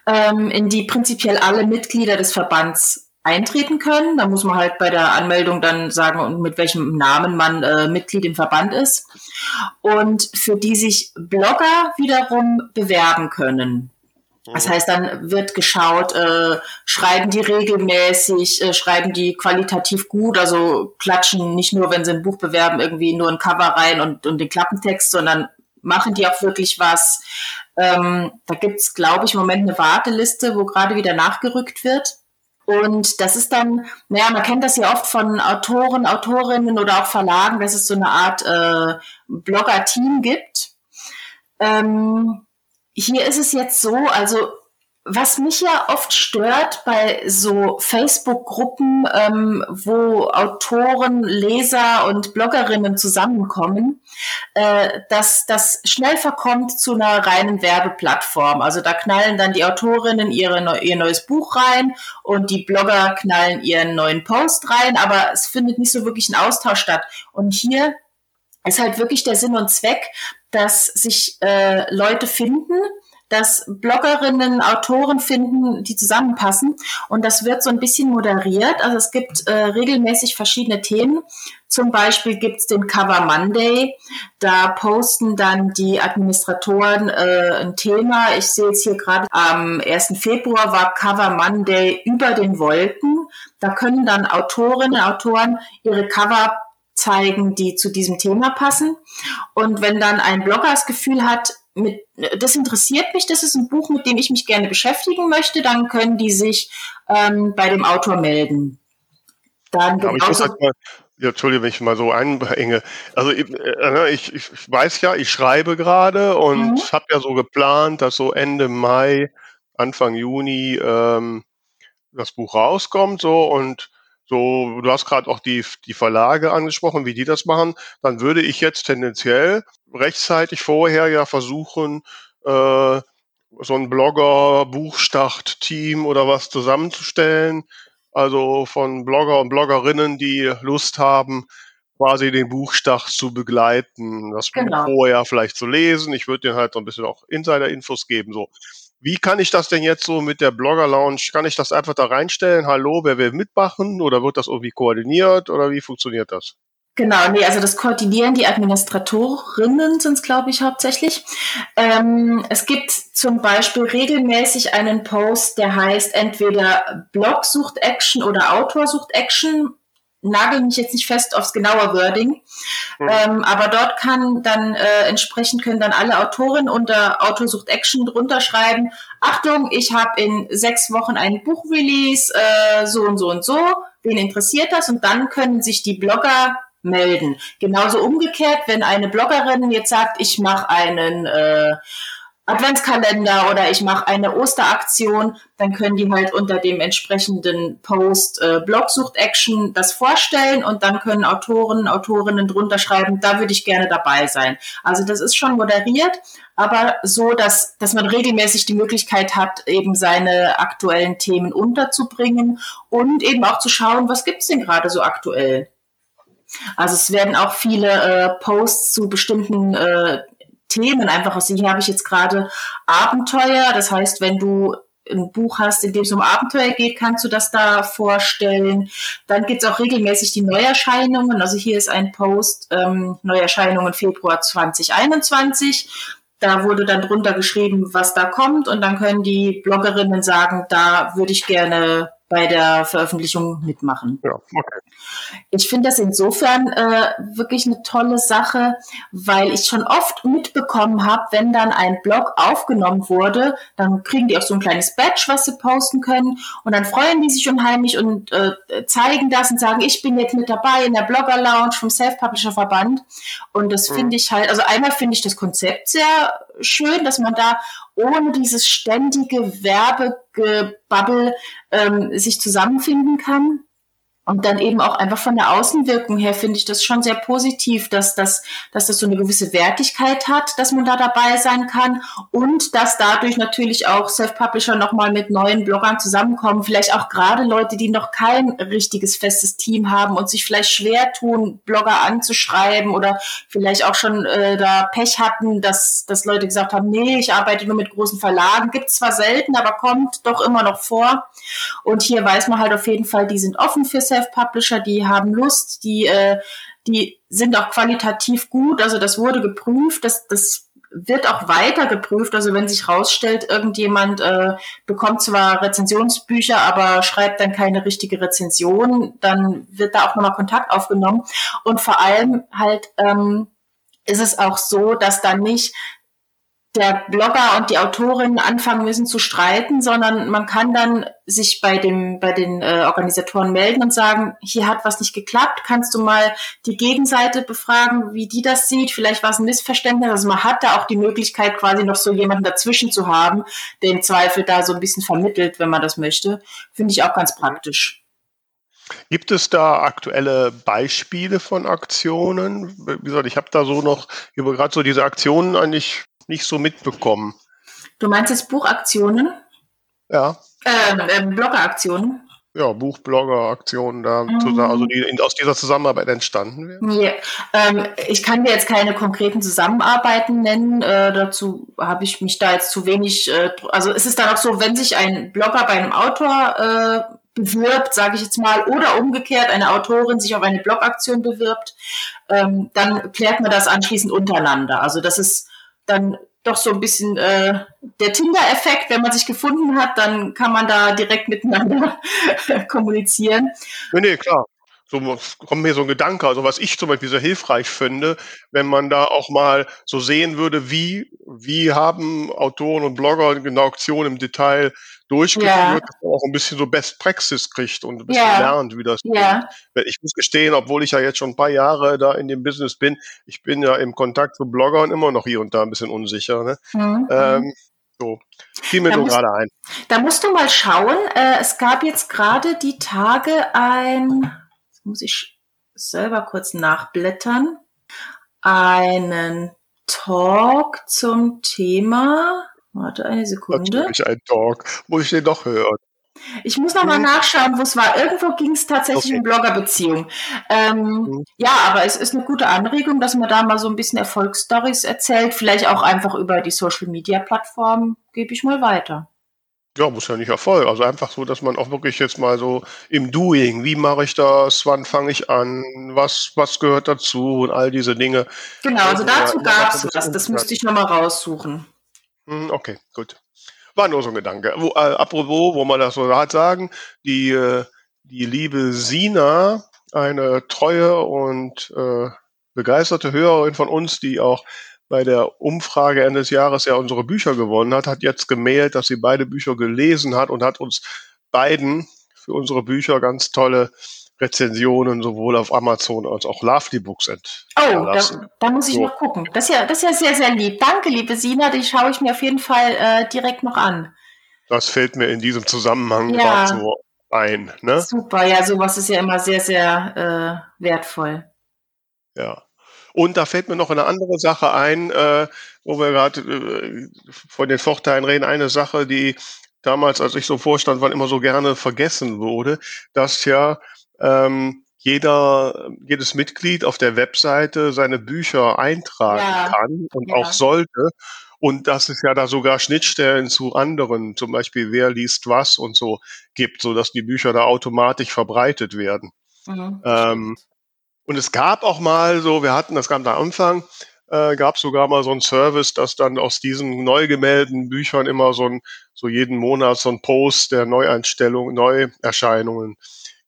ähm, in die prinzipiell alle Mitglieder des Verbands eintreten können. Da muss man halt bei der Anmeldung dann sagen, mit welchem Namen man äh, Mitglied im Verband ist. Und für die sich Blogger wiederum bewerben können. Das heißt, dann wird geschaut, äh, schreiben die regelmäßig, äh, schreiben die qualitativ gut, also klatschen nicht nur, wenn sie ein Buch bewerben, irgendwie nur ein Cover rein und, und den Klappentext, sondern machen die auch wirklich was. Ähm, da gibt's, glaube ich, im Moment eine Warteliste, wo gerade wieder nachgerückt wird. Und das ist dann, naja, man kennt das ja oft von Autoren, Autorinnen oder auch Verlagen, dass es so eine Art äh, Blogger-Team gibt. Ähm, hier ist es jetzt so, also was mich ja oft stört bei so Facebook-Gruppen, ähm, wo Autoren, Leser und Bloggerinnen zusammenkommen, äh, dass das schnell verkommt zu einer reinen Werbeplattform. Also da knallen dann die Autorinnen ihre, ihr neues Buch rein und die Blogger knallen ihren neuen Post rein, aber es findet nicht so wirklich ein Austausch statt. Und hier ist halt wirklich der Sinn und Zweck, dass sich äh, Leute finden, dass Bloggerinnen, Autoren finden, die zusammenpassen. Und das wird so ein bisschen moderiert. Also es gibt äh, regelmäßig verschiedene Themen. Zum Beispiel gibt's den Cover Monday. Da posten dann die Administratoren äh, ein Thema. Ich sehe jetzt hier gerade am 1. Februar war Cover Monday über den Wolken. Da können dann Autorinnen, Autoren ihre Cover zeigen, die zu diesem Thema passen. Und wenn dann ein Blogger das Gefühl hat, mit, das interessiert mich, das ist ein Buch, mit dem ich mich gerne beschäftigen möchte, dann können die sich ähm, bei dem Autor melden. Dann ja, genauso, halt mal, ja, Entschuldige, wenn ich mal so einhänge. Also ich, äh, ich, ich weiß ja, ich schreibe gerade und mhm. habe ja so geplant, dass so Ende Mai, Anfang Juni ähm, das Buch rauskommt so und so, du hast gerade auch die, die Verlage angesprochen, wie die das machen, dann würde ich jetzt tendenziell rechtzeitig vorher ja versuchen, äh, so ein Blogger, Buchstart-Team oder was zusammenzustellen. Also von Blogger und Bloggerinnen, die Lust haben, quasi den Buchstart zu begleiten, das genau. vorher vielleicht zu lesen. Ich würde dir halt so ein bisschen auch Insider-Infos geben. So, wie kann ich das denn jetzt so mit der Blogger Lounge? Kann ich das einfach da reinstellen? Hallo, wer will mitmachen? Oder wird das irgendwie koordiniert? Oder wie funktioniert das? Genau, nee, also das koordinieren die Administratorinnen sind es, glaube ich, hauptsächlich. Ähm, es gibt zum Beispiel regelmäßig einen Post, der heißt entweder Blog sucht Action oder Autor sucht Action nagel mich jetzt nicht fest aufs genaue Wording, mhm. ähm, aber dort kann dann äh, entsprechend können dann alle Autoren unter Autor sucht Action drunter schreiben, Achtung, ich habe in sechs Wochen ein Buchrelease, äh, so und so und so, wen interessiert das? Und dann können sich die Blogger melden. Genauso umgekehrt, wenn eine Bloggerin jetzt sagt, ich mache einen äh, Adventskalender oder ich mache eine Osteraktion, dann können die halt unter dem entsprechenden Post äh, Blogsucht Action das vorstellen und dann können Autoren, Autorinnen drunter schreiben, da würde ich gerne dabei sein. Also das ist schon moderiert, aber so, dass, dass man regelmäßig die Möglichkeit hat, eben seine aktuellen Themen unterzubringen und eben auch zu schauen, was gibt's denn gerade so aktuell. Also es werden auch viele äh, Posts zu bestimmten äh, Themen einfach aus. Hier habe ich jetzt gerade Abenteuer. Das heißt, wenn du ein Buch hast, in dem es um Abenteuer geht, kannst du das da vorstellen. Dann gibt es auch regelmäßig die Neuerscheinungen. Also hier ist ein Post, ähm, Neuerscheinungen Februar 2021. Da wurde dann drunter geschrieben, was da kommt. Und dann können die Bloggerinnen sagen, da würde ich gerne bei der Veröffentlichung mitmachen. Ja, okay. Ich finde das insofern äh, wirklich eine tolle Sache, weil ich schon oft mitbekommen habe, wenn dann ein Blog aufgenommen wurde, dann kriegen die auch so ein kleines Badge, was sie posten können und dann freuen die sich unheimlich und äh, zeigen das und sagen, ich bin jetzt mit dabei in der Blogger Lounge vom Self-Publisher Verband und das mhm. finde ich halt, also einmal finde ich das Konzept sehr schön, dass man da ohne dieses ständige Werbegebabbel ähm, sich zusammenfinden kann. Und dann eben auch einfach von der Außenwirkung her finde ich das schon sehr positiv, dass das, dass das so eine gewisse Wertigkeit hat, dass man da dabei sein kann und dass dadurch natürlich auch Self-Publisher nochmal mit neuen Bloggern zusammenkommen. Vielleicht auch gerade Leute, die noch kein richtiges festes Team haben und sich vielleicht schwer tun, Blogger anzuschreiben oder vielleicht auch schon äh, da Pech hatten, dass, dass Leute gesagt haben, nee, ich arbeite nur mit großen Verlagen. Gibt zwar selten, aber kommt doch immer noch vor. Und hier weiß man halt auf jeden Fall, die sind offen für Self Self-Publisher, die haben Lust, die, äh, die sind auch qualitativ gut. Also das wurde geprüft, das, das wird auch weiter geprüft. Also wenn sich rausstellt, irgendjemand äh, bekommt zwar Rezensionsbücher, aber schreibt dann keine richtige Rezension, dann wird da auch nochmal Kontakt aufgenommen. Und vor allem halt ähm, ist es auch so, dass dann nicht der Blogger und die Autorin anfangen müssen zu streiten, sondern man kann dann sich bei dem bei den äh, Organisatoren melden und sagen, hier hat was nicht geklappt, kannst du mal die Gegenseite befragen, wie die das sieht, vielleicht war es ein Missverständnis, also man hat da auch die Möglichkeit quasi noch so jemanden dazwischen zu haben, im Zweifel da so ein bisschen vermittelt, wenn man das möchte, finde ich auch ganz praktisch. Gibt es da aktuelle Beispiele von Aktionen? Wie gesagt, ich habe da so noch über gerade so diese Aktionen eigentlich nicht so mitbekommen. Du meinst jetzt Buchaktionen? Ja. Ähm, ähm, Bloggeraktionen? Ja, Buchblogger-Aktionen da, mhm. also die in, aus dieser Zusammenarbeit entstanden werden? Ja, ähm, ich kann dir jetzt keine konkreten Zusammenarbeiten nennen. Äh, dazu habe ich mich da jetzt zu wenig. Äh, also es ist dann auch so, wenn sich ein Blogger bei einem Autor äh, bewirbt, sage ich jetzt mal, oder umgekehrt eine Autorin sich auf eine Blogaktion bewirbt, ähm, dann klärt man das anschließend untereinander. Also das ist dann doch so ein bisschen äh, der Tinder-Effekt. Wenn man sich gefunden hat, dann kann man da direkt miteinander kommunizieren. Nee, nee, klar. So kommt mir so ein Gedanke, also was ich zum Beispiel sehr hilfreich finde, wenn man da auch mal so sehen würde, wie, wie haben Autoren und Blogger eine Auktion im Detail durchgeführt, ja. dass man auch ein bisschen so Best Praxis kriegt und ein bisschen ja. lernt, wie das ja. geht. Ich muss gestehen, obwohl ich ja jetzt schon ein paar Jahre da in dem Business bin, ich bin ja im Kontakt zu Bloggern immer noch hier und da ein bisschen unsicher. Ne? Mhm. Ähm, So, fiel mir nur gerade ein. Da musst du mal schauen. Äh, es gab jetzt gerade die Tage ein, jetzt muss ich selber kurz nachblättern, einen Talk zum Thema. Warte eine Sekunde. Natürlich ein Talk. Muss ich den doch hören. Ich muss noch mal Mhm. nachschauen, wo es war. Irgendwo ging es tatsächlich Okay. um Bloggerbeziehung. Ähm, Mhm. Ja, aber es ist eine gute Anregung, dass man da mal so ein bisschen Erfolgsstories erzählt. Vielleicht auch einfach über die Social Media Plattform. Gebe ich mal weiter. Ja, muss ja nicht Erfolg. Also einfach so, dass man auch wirklich jetzt mal so im Doing, wie mache ich das, wann fange ich an, was, was gehört dazu und all diese Dinge. Genau, also Ja, dazu ja, gab es was. Das müsste ich noch mal raussuchen. Hm, Okay, gut. War nur so ein Gedanke. Wo, äh, apropos, wo man das so hat sagen, die, äh, die liebe Sina, eine treue und äh, begeisterte Hörerin von uns, die auch bei der Umfrage Ende des Jahres ja unsere Bücher gewonnen hat, hat jetzt gemailt, dass sie beide Bücher gelesen hat und hat uns beiden für unsere Bücher ganz tolle Rezensionen sowohl auf Amazon als auch Lovely Books ent Oh, da, da muss ich So. mal gucken. Das ist, ja, das ist ja sehr, sehr lieb. Danke, liebe Sina. Die schaue ich mir auf jeden Fall äh, direkt noch an. Das fällt mir in diesem Zusammenhang Ja. gerade so ein. Ne? Super. Ja, sowas ist ja immer sehr, sehr äh, wertvoll. Ja. Und da fällt mir noch eine andere Sache ein, äh, wo wir gerade äh, von den Vorteilen reden. Eine Sache, die damals, als ich so vorstand, wann immer so gerne vergessen wurde, dass ja ähm, jeder, jedes Mitglied auf der Webseite seine Bücher eintragen Ja. kann und Ja. auch sollte. Und dass es ja da sogar Schnittstellen zu anderen, zum Beispiel wer liest was und so gibt, so dass die Bücher da automatisch verbreitet werden. Mhm, Ähm, und es gab auch mal so, wir hatten das ganz am Anfang, äh, gab sogar mal so einen Service, dass dann aus diesen neu gemeldeten Büchern immer so ein, so jeden Monat so ein Post der Neueinstellung, Neuerscheinungen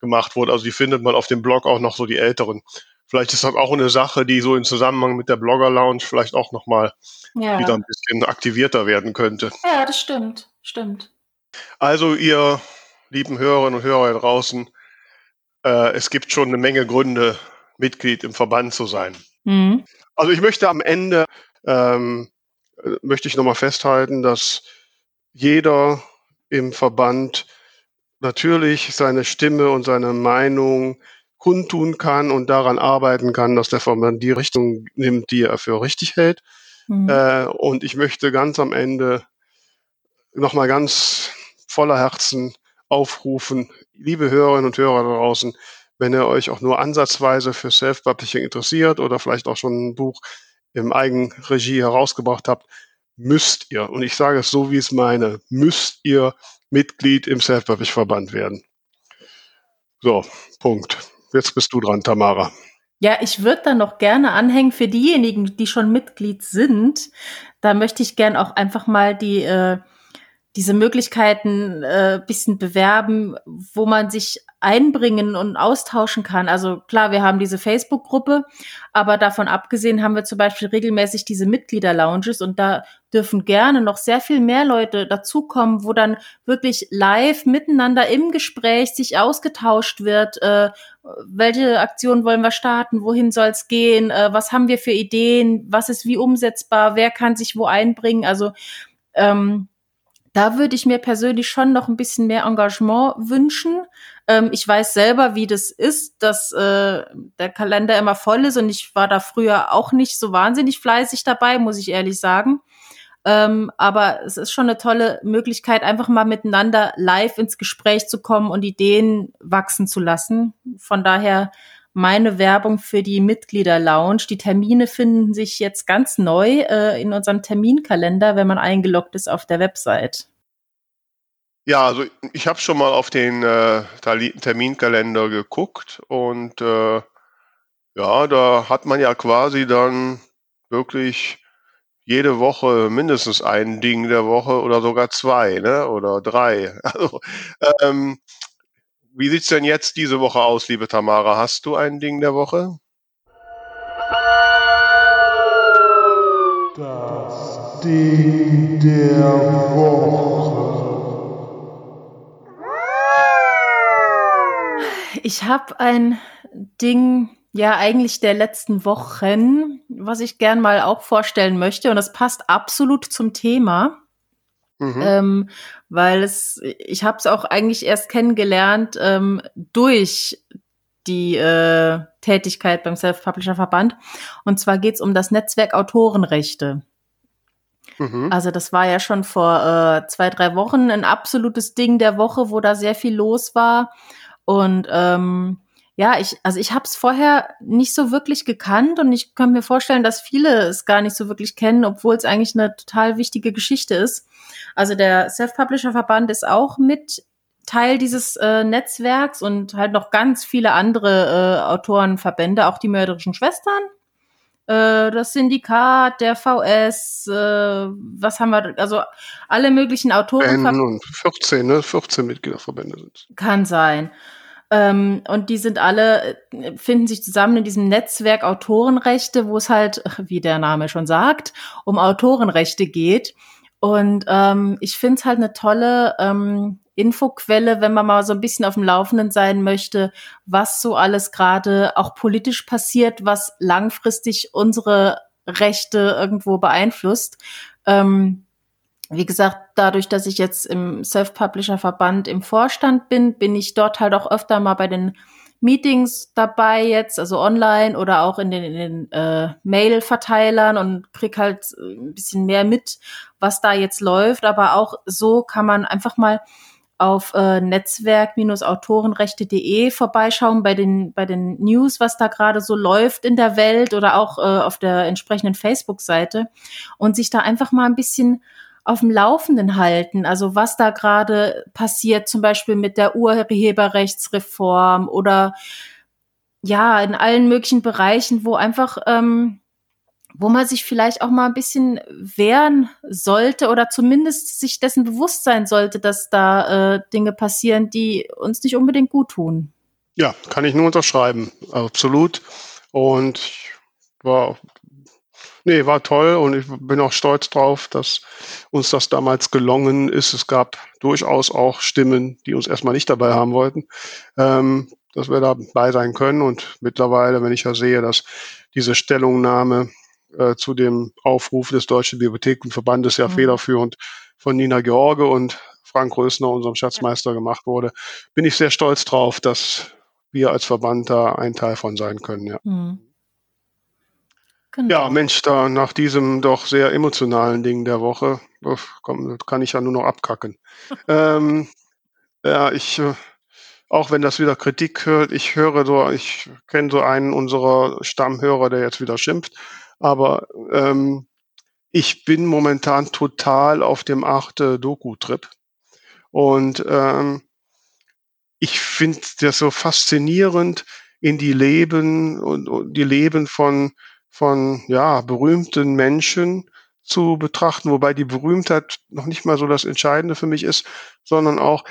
gemacht wurde. Also die findet man auf dem Blog auch noch so die älteren. Vielleicht ist das auch eine Sache, die so im Zusammenhang mit der Blogger Lounge vielleicht auch nochmal ja. wieder ein bisschen aktivierter werden könnte. ja, das stimmt. Stimmt. Also ihr lieben Hörerinnen und Hörer draußen, äh, es gibt schon eine Menge Gründe, Mitglied im Verband zu sein. Mhm. Also ich möchte am Ende, ähm, äh, möchte ich nochmal festhalten, dass jeder im Verband natürlich seine Stimme und seine Meinung kundtun kann und daran arbeiten kann, dass der Verband die Richtung nimmt, die er für richtig hält. Mhm. Äh, und ich möchte ganz am Ende nochmal ganz voller Herzen aufrufen, liebe Hörerinnen und Hörer da draußen, wenn ihr euch auch nur ansatzweise für Self-Publishing interessiert oder vielleicht auch schon ein Buch im Eigenregie herausgebracht habt, müsst ihr, und ich sage es so, wie ich es meine, müsst ihr Mitglied im Self-Publish-Verband werden. So, Punkt. Jetzt bist du dran, Tamara. Ja, ich würde da noch gerne anhängen für diejenigen, die schon Mitglied sind. Da möchte ich gern auch einfach mal die äh, diese Möglichkeiten äh, bisschen bewerben, wo man sich einbringen und austauschen kann. Also klar, wir haben diese Facebook-Gruppe, aber davon abgesehen haben wir zum Beispiel regelmäßig diese Mitglieder-Lounges und da dürfen gerne noch sehr viel mehr Leute dazukommen, wo dann wirklich live miteinander im Gespräch sich ausgetauscht wird, äh, welche Aktion wollen wir starten, wohin soll es gehen, äh, was haben wir für Ideen, was ist wie umsetzbar, wer kann sich wo einbringen. Also ähm, da würde ich mir persönlich schon noch ein bisschen mehr Engagement wünschen. Ähm, ich weiß selber, wie das ist, dass äh, der Kalender immer voll ist und ich war da früher auch nicht so wahnsinnig fleißig dabei, muss ich ehrlich sagen. Ähm, aber es ist schon eine tolle Möglichkeit, einfach mal miteinander live ins Gespräch zu kommen und Ideen wachsen zu lassen. Von daher meine Werbung für die Mitglieder-Lounge. Die Termine finden sich jetzt ganz neu äh, in unserem Terminkalender, wenn man eingeloggt ist auf der Website. Ja, also ich habe schon mal auf den äh, Terminkalender geguckt und äh, ja, da hat man ja quasi dann wirklich jede Woche mindestens ein Ding der Woche oder sogar zwei, ne? Oder drei. Also, ähm, wie sieht's denn jetzt diese Woche aus, liebe Tamara? Hast du ein Ding der Woche? Das Ding der Woche. Ich habe ein Ding, ja eigentlich der letzten Wochen, was ich gern mal auch vorstellen möchte und das passt absolut zum Thema. Mhm. ähm, weil es, ich habe es auch eigentlich erst kennengelernt ähm, durch die äh, Tätigkeit beim Self-Publisher-Verband. Und zwar geht's um das Netzwerk Autorenrechte. Mhm. Also das war ja schon vor äh, zwei, drei Wochen ein absolutes Ding der Woche, wo da sehr viel los war. Und ähm, ja, ich, also ich habe es vorher nicht so wirklich gekannt und ich kann mir vorstellen, dass viele es gar nicht so wirklich kennen, obwohl es eigentlich eine total wichtige Geschichte ist. Also der Self-Publisher-Verband ist auch mit Teil dieses äh, Netzwerks und halt noch ganz viele andere äh, Autorenverbände, auch die mörderischen Schwestern, äh, das Syndikat, der VS, äh, was haben wir, also alle möglichen Ben Autorenverbände. und 14, ne? 14 Mitgliederverbände sind Kann sein. Ähm, und die sind alle, äh, finden sich zusammen in diesem Netzwerk Autorenrechte, wo es halt, wie der Name schon sagt, um Autorenrechte geht. Und ähm, ich finde es halt eine tolle ähm, Infoquelle, wenn man mal so ein bisschen auf dem Laufenden sein möchte, was so alles gerade auch politisch passiert, was langfristig unsere Rechte irgendwo beeinflusst. Ähm, wie gesagt, dadurch, dass ich jetzt im Self-Publisher-Verband im Vorstand bin, bin ich dort halt auch öfter mal bei den Meetings dabei jetzt, also online oder auch in den, in den äh, Mail-Verteilern und krieg halt äh, ein bisschen mehr mit, was da jetzt läuft. Aber auch so kann man einfach mal auf äh, netzwerk-autorenrechte.de vorbeischauen bei den, bei den News, was da gerade so läuft in der Welt oder auch äh, auf der entsprechenden Facebook-Seite und sich da einfach mal ein bisschen auf dem Laufenden halten. Also was da gerade passiert, zum Beispiel mit der Urheberrechtsreform oder ja, in allen möglichen Bereichen, wo einfach, ähm, wo man sich vielleicht auch mal ein bisschen wehren sollte oder zumindest sich dessen bewusst sein sollte, dass da äh, Dinge passieren, die uns nicht unbedingt gut tun. Ja, kann ich nur unterschreiben. Absolut. Und ich war, nee, war toll und ich bin auch stolz drauf, dass uns das damals gelungen ist. Es gab durchaus auch Stimmen, die uns erstmal nicht dabei haben wollten, ähm, dass wir dabei sein können. Und mittlerweile, wenn ich ja sehe, dass diese Stellungnahme äh, zu dem Aufruf des Deutschen Bibliothekenverbandes ja Mhm. federführend von Nina George und Frank Rösner, unserem Schatzmeister, gemacht wurde, bin ich sehr stolz drauf, dass wir als Verband da ein Teil von sein können. Ja, Hm. Genau. ja Mensch, da nach diesem doch sehr emotionalen Ding der Woche, uff, komm, das kann ich ja nur noch abkacken. ähm, ja, ich, äh, auch wenn das wieder Kritik hört, ich höre so, ich kenne so einen unserer Stammhörer, der jetzt wieder schimpft, aber ähm, ich bin momentan total auf dem achte Doku-Trip. Und ähm, ich finde das so faszinierend, in die Leben und, und die Leben von, von ja, berühmten Menschen zu betrachten, wobei die Berühmtheit noch nicht mal so das Entscheidende für mich ist, sondern auch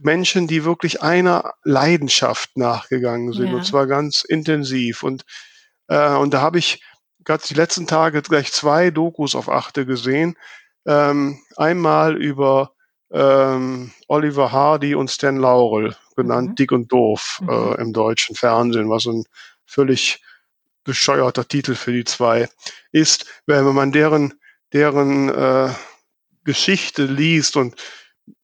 Menschen, die wirklich einer Leidenschaft nachgegangen sind, Ja. und zwar ganz intensiv. Und, äh, und da habe ich gerade die letzten Tage gleich zwei Dokus auf Achte gesehen. Ähm, einmal über ähm, Oliver Hardy und Stan Laurel, genannt Mhm. Dick und Doof Mhm. äh, im deutschen Fernsehen, was ein völlig bescheuerter Titel für die zwei ist, wenn man deren, deren äh, Geschichte liest und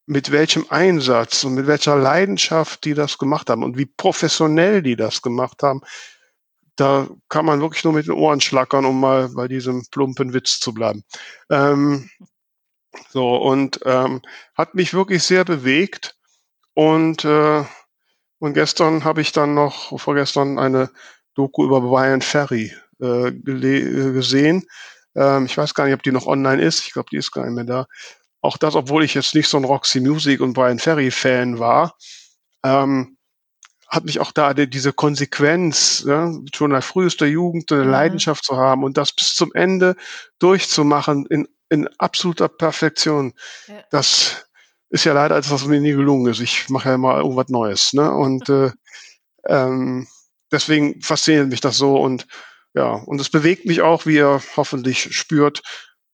mit welchem Einsatz und mit welcher Leidenschaft die das gemacht haben und wie professionell die das gemacht haben, da kann man wirklich nur mit den Ohren schlackern, um mal bei diesem plumpen Witz zu bleiben. Ähm, so, und ähm, hat mich wirklich sehr bewegt. Und, äh, und gestern habe ich dann noch, vorgestern, eine Doku über Brian Ferry äh, äh, gesehen. Ähm, ich weiß gar nicht, ob die noch online ist. Ich glaube, die ist gar nicht mehr da. Auch das, obwohl ich jetzt nicht so ein Roxy Music und Brian Ferry Fan war, ähm, hat mich auch da die, diese Konsequenz, ja, schon in der frühester Jugend eine Mhm. Leidenschaft zu haben und das bis zum Ende durchzumachen in, in absoluter Perfektion. Ja. Das ist ja leider etwas, was mir nie gelungen ist. Ich mache ja immer irgendwas Neues, ne? Und äh, ähm, deswegen fasziniert mich das so und ja, und es bewegt mich auch, wie ihr hoffentlich spürt.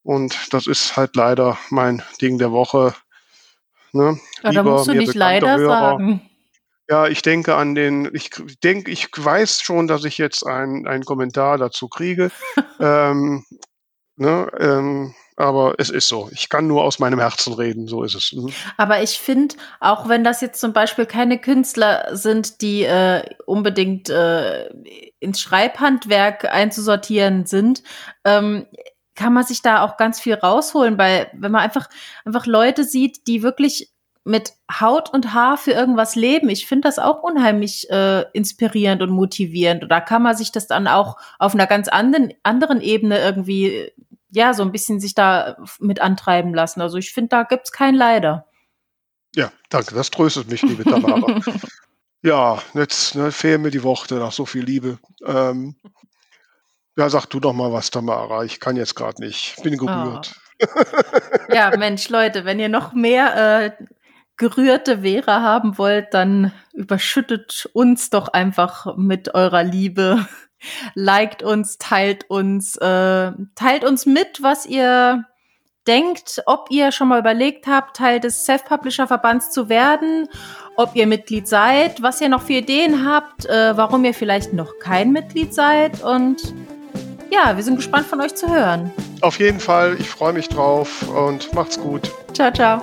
Und das ist halt leider mein Ding der Woche. Ne? Ja, da musst du nicht leider Hörer. sagen. Ja, ich denke an den, ich denke, ich weiß schon, dass ich jetzt einen einen Kommentar dazu kriege. ähm, ne, ähm, aber es ist so. Ich kann nur aus meinem Herzen reden, so ist es. Mhm. Aber ich finde, auch wenn das jetzt zum Beispiel keine Künstler sind, die äh, unbedingt äh, ins Schreibhandwerk einzusortieren sind, ähm, kann man sich da auch ganz viel rausholen, weil wenn man einfach einfach Leute sieht, die wirklich mit Haut und Haar für irgendwas leben. Ich finde das auch unheimlich äh, inspirierend und motivierend. Und da kann man sich das dann auch auf einer ganz anderen, anderen Ebene irgendwie, ja, so ein bisschen sich da mit antreiben lassen. Also ich finde, da gibt's kein Leider. Ja, danke. Das tröstet mich, liebe Tamara. ja, jetzt ne, fehlen mir die Worte nach so viel Liebe. Ähm, ja, sag du doch mal was, Tamara. Ich kann jetzt gerade nicht. Bin gerührt. Oh. ja, Mensch, Leute, wenn ihr noch mehr äh, gerührte Vera haben wollt, dann überschüttet uns doch einfach mit eurer Liebe liked uns, teilt uns, äh, teilt uns mit, was ihr denkt, ob ihr schon mal überlegt habt, Teil des Self-Publisher-Verbands zu werden, ob ihr Mitglied seid, was ihr noch für Ideen habt, äh, warum ihr vielleicht noch kein Mitglied seid und ja, wir sind gespannt von euch zu hören. Auf jeden Fall, ich freue mich drauf und macht's gut. Ciao, ciao.